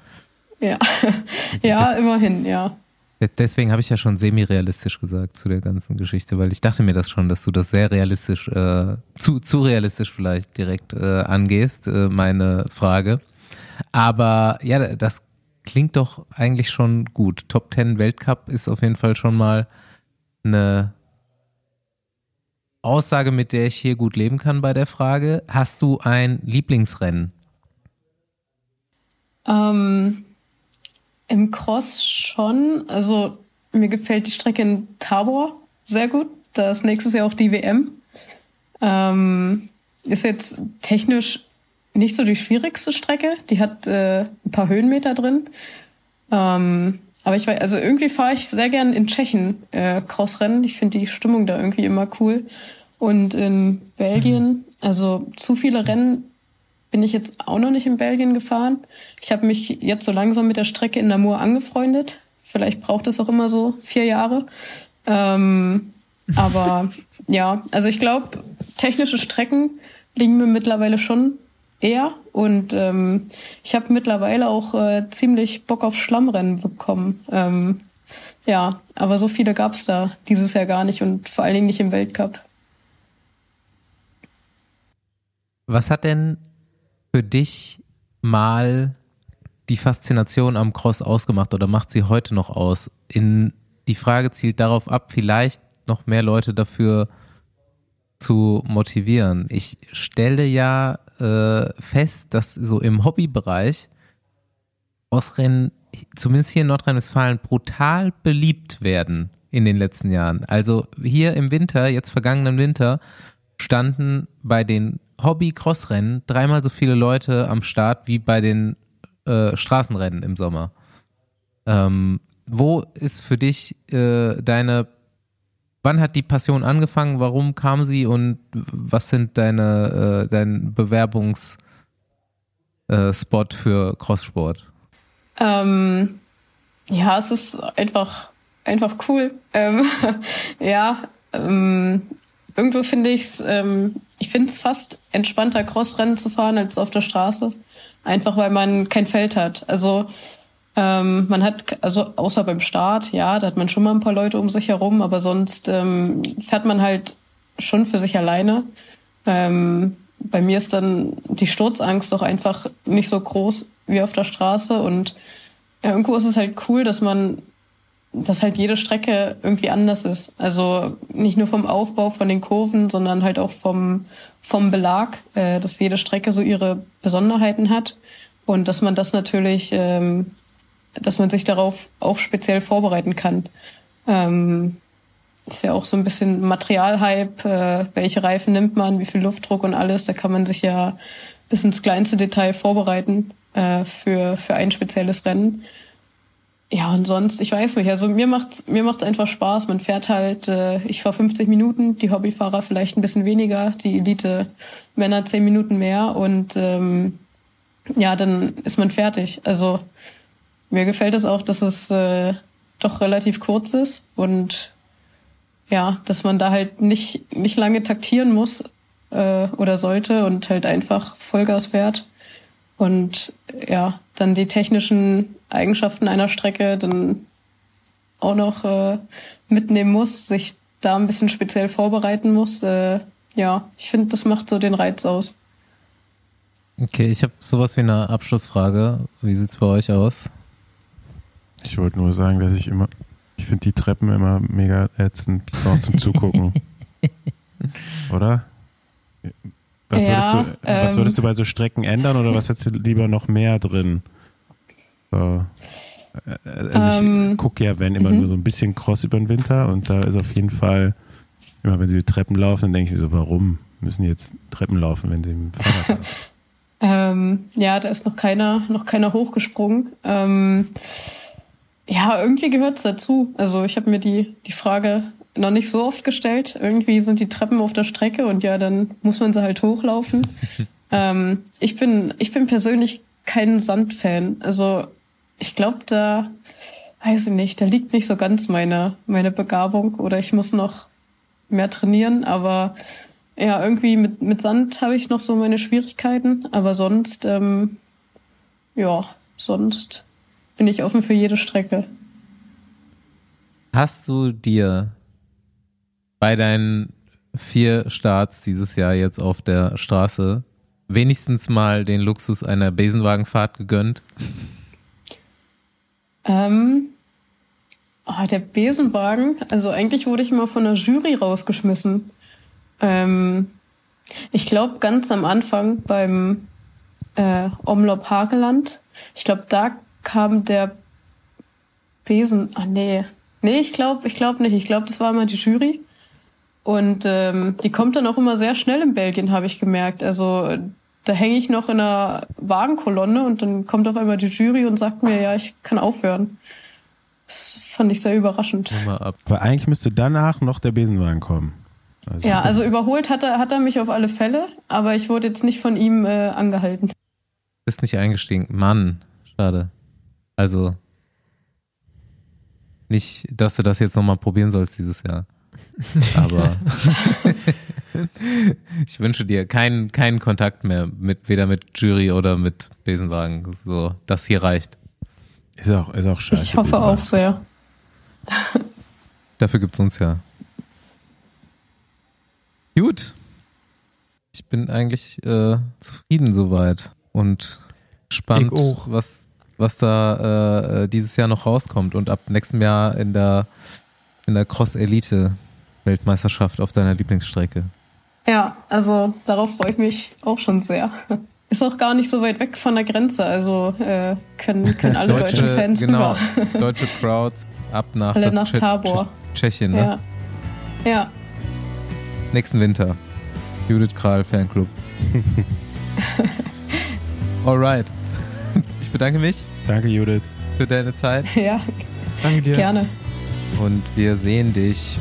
Ja, ja, das, immerhin, ja. Deswegen habe ich ja schon semi-realistisch gesagt zu der ganzen Geschichte, weil ich dachte mir das schon, dass du das sehr realistisch, äh, zu, zu realistisch vielleicht direkt äh, angehst, äh, meine Frage. Aber ja, das klingt doch eigentlich schon gut. Top 10 Weltcup ist auf jeden Fall schon mal eine Aussage, mit der ich hier gut leben kann bei der Frage. Hast du ein Lieblingsrennen? Ähm, Im Cross schon. Also mir gefällt die Strecke in Tabor sehr gut. Da ist nächstes Jahr auch die WM. Ähm, ist jetzt technisch nicht so die schwierigste Strecke. Die hat äh, ein paar Höhenmeter drin. Ähm, aber ich weiß, also irgendwie fahre ich sehr gern in Tschechien äh, Crossrennen. Ich finde die Stimmung da irgendwie immer cool. Und in Belgien, mhm. also zu viele Rennen bin ich jetzt auch noch nicht in Belgien gefahren. Ich habe mich jetzt so langsam mit der Strecke in Namur angefreundet. Vielleicht braucht es auch immer so vier Jahre. Ähm, aber ja, also ich glaube, technische Strecken liegen mir mittlerweile schon eher. Und ähm, ich habe mittlerweile auch äh, ziemlich Bock auf Schlammrennen bekommen. Ähm, ja, aber so viele gab es da dieses Jahr gar nicht und vor allen Dingen nicht im Weltcup. Was hat denn für dich mal die Faszination am Cross ausgemacht oder macht sie heute noch aus? In, die Frage zielt darauf ab, vielleicht noch mehr Leute dafür zu motivieren. Ich stelle ja äh, fest, dass so im Hobbybereich Ausrennen, zumindest hier in Nordrhein-Westfalen, brutal beliebt werden in den letzten Jahren. Also hier im Winter, jetzt vergangenen Winter, standen bei den Hobby-Crossrennen dreimal so viele Leute am Start wie bei den äh, Straßenrennen im Sommer. Ähm, wo ist für dich äh, deine Wann hat die Passion angefangen? Warum kam sie und was sind deine äh, dein Bewerbungsspot äh, für Crosssport? Ähm, ja, es ist einfach einfach cool. Ähm, ja, ähm, irgendwo finde ich's, ähm, ich finde es fast entspannter Crossrennen zu fahren als auf der Straße, einfach weil man kein Feld hat. Also ähm, man hat, also außer beim Start, ja, da hat man schon mal ein paar Leute um sich herum, aber sonst ähm, fährt man halt schon für sich alleine. Ähm, bei mir ist dann die Sturzangst doch einfach nicht so groß wie auf der Straße und ja, irgendwo ist es halt cool, dass man, dass halt jede Strecke irgendwie anders ist. Also nicht nur vom Aufbau von den Kurven, sondern halt auch vom, vom Belag, äh, dass jede Strecke so ihre Besonderheiten hat und dass man das natürlich ähm, dass man sich darauf auch speziell vorbereiten kann. Ähm, ist ja auch so ein bisschen Materialhype, äh, welche Reifen nimmt man, wie viel Luftdruck und alles. Da kann man sich ja bis ins kleinste Detail vorbereiten äh, für, für ein spezielles Rennen. Ja, und sonst, ich weiß nicht, also mir macht's mir macht's einfach Spaß. Man fährt halt, äh, ich fahre 50 Minuten, die Hobbyfahrer vielleicht ein bisschen weniger, die Elite Männer 10 Minuten mehr und ähm, ja, dann ist man fertig. Also mir gefällt es auch, dass es äh, doch relativ kurz ist und ja, dass man da halt nicht, nicht lange taktieren muss äh, oder sollte und halt einfach Vollgas fährt. Und ja, dann die technischen Eigenschaften einer Strecke dann auch noch äh, mitnehmen muss, sich da ein bisschen speziell vorbereiten muss. Äh, ja, ich finde, das macht so den Reiz aus. Okay, ich habe sowas wie eine Abschlussfrage. Wie sieht's bei euch aus? Ich wollte nur sagen, dass ich immer, ich finde die Treppen immer mega ätzend, auch zum Zugucken. oder? Was, ja, würdest du, ähm, was würdest du bei so Strecken ändern oder was hättest du lieber noch mehr drin? So. Also ich ähm, gucke ja, wenn immer mhm. nur so ein bisschen Cross über den Winter und da ist auf jeden Fall Immer wenn sie die Treppen laufen, dann denke ich mir so, warum müssen die jetzt Treppen laufen, wenn sie im Fahrrad haben? ähm, ja, da ist noch keiner, noch keiner hochgesprungen. Ähm, ja, irgendwie gehört es dazu. Also ich habe mir die, die Frage noch nicht so oft gestellt. Irgendwie sind die Treppen auf der Strecke und ja, dann muss man sie halt hochlaufen. ähm, ich bin, ich bin persönlich kein Sandfan. Also ich glaube, da weiß ich nicht, da liegt nicht so ganz meine, meine Begabung oder ich muss noch mehr trainieren, aber ja, irgendwie mit, mit Sand habe ich noch so meine Schwierigkeiten, aber sonst, ähm, ja, sonst bin ich offen für jede Strecke. Hast du dir bei deinen vier Starts dieses Jahr jetzt auf der Straße wenigstens mal den Luxus einer Besenwagenfahrt gegönnt? Ähm, oh, der Besenwagen, also eigentlich wurde ich immer von der Jury rausgeschmissen. Ähm, ich glaube ganz am Anfang beim äh, Omlop Hageland, ich glaube da kam der Besen, ah nee, nee, ich glaube, ich glaube nicht, ich glaube das war immer die Jury. Und ähm, die kommt dann auch immer sehr schnell in Belgien, habe ich gemerkt. Also da hänge ich noch in einer Wagenkolonne und dann kommt auf einmal die Jury und sagt mir, ja, ich kann aufhören. Das fand ich sehr überraschend. Weil eigentlich müsste danach noch der Besenwagen kommen. Also ja, also überholt hat er, hat er mich auf alle Fälle, aber ich wurde jetzt nicht von ihm äh, angehalten. Bist nicht eingestiegen. Mann, schade. Also nicht, dass du das jetzt nochmal probieren sollst dieses Jahr. Aber ich wünsche dir keinen, keinen Kontakt mehr mit weder mit Jury oder mit Besenwagen. So, das hier reicht. Ist auch, ist auch scheiße. Ich hoffe auch sehr. Dafür gibt es uns ja. Gut. Ich bin eigentlich äh, zufrieden soweit und gespannt, was, was da äh, dieses Jahr noch rauskommt und ab nächstem Jahr in der, in der Cross Elite Weltmeisterschaft auf deiner Lieblingsstrecke. Ja, also darauf freue ich mich auch schon sehr. Ist auch gar nicht so weit weg von der Grenze, also äh, können, können alle deutsche, deutschen Fans genau, rüber. deutsche Crowds ab nach, alle nach Tabor. Tschechien, ne? Ja. ja. Nächsten Winter. Judith Kral Fanclub. Alright. Ich bedanke mich. Danke, Judith. Für deine Zeit. Ja. Danke dir. Gerne. Und wir sehen dich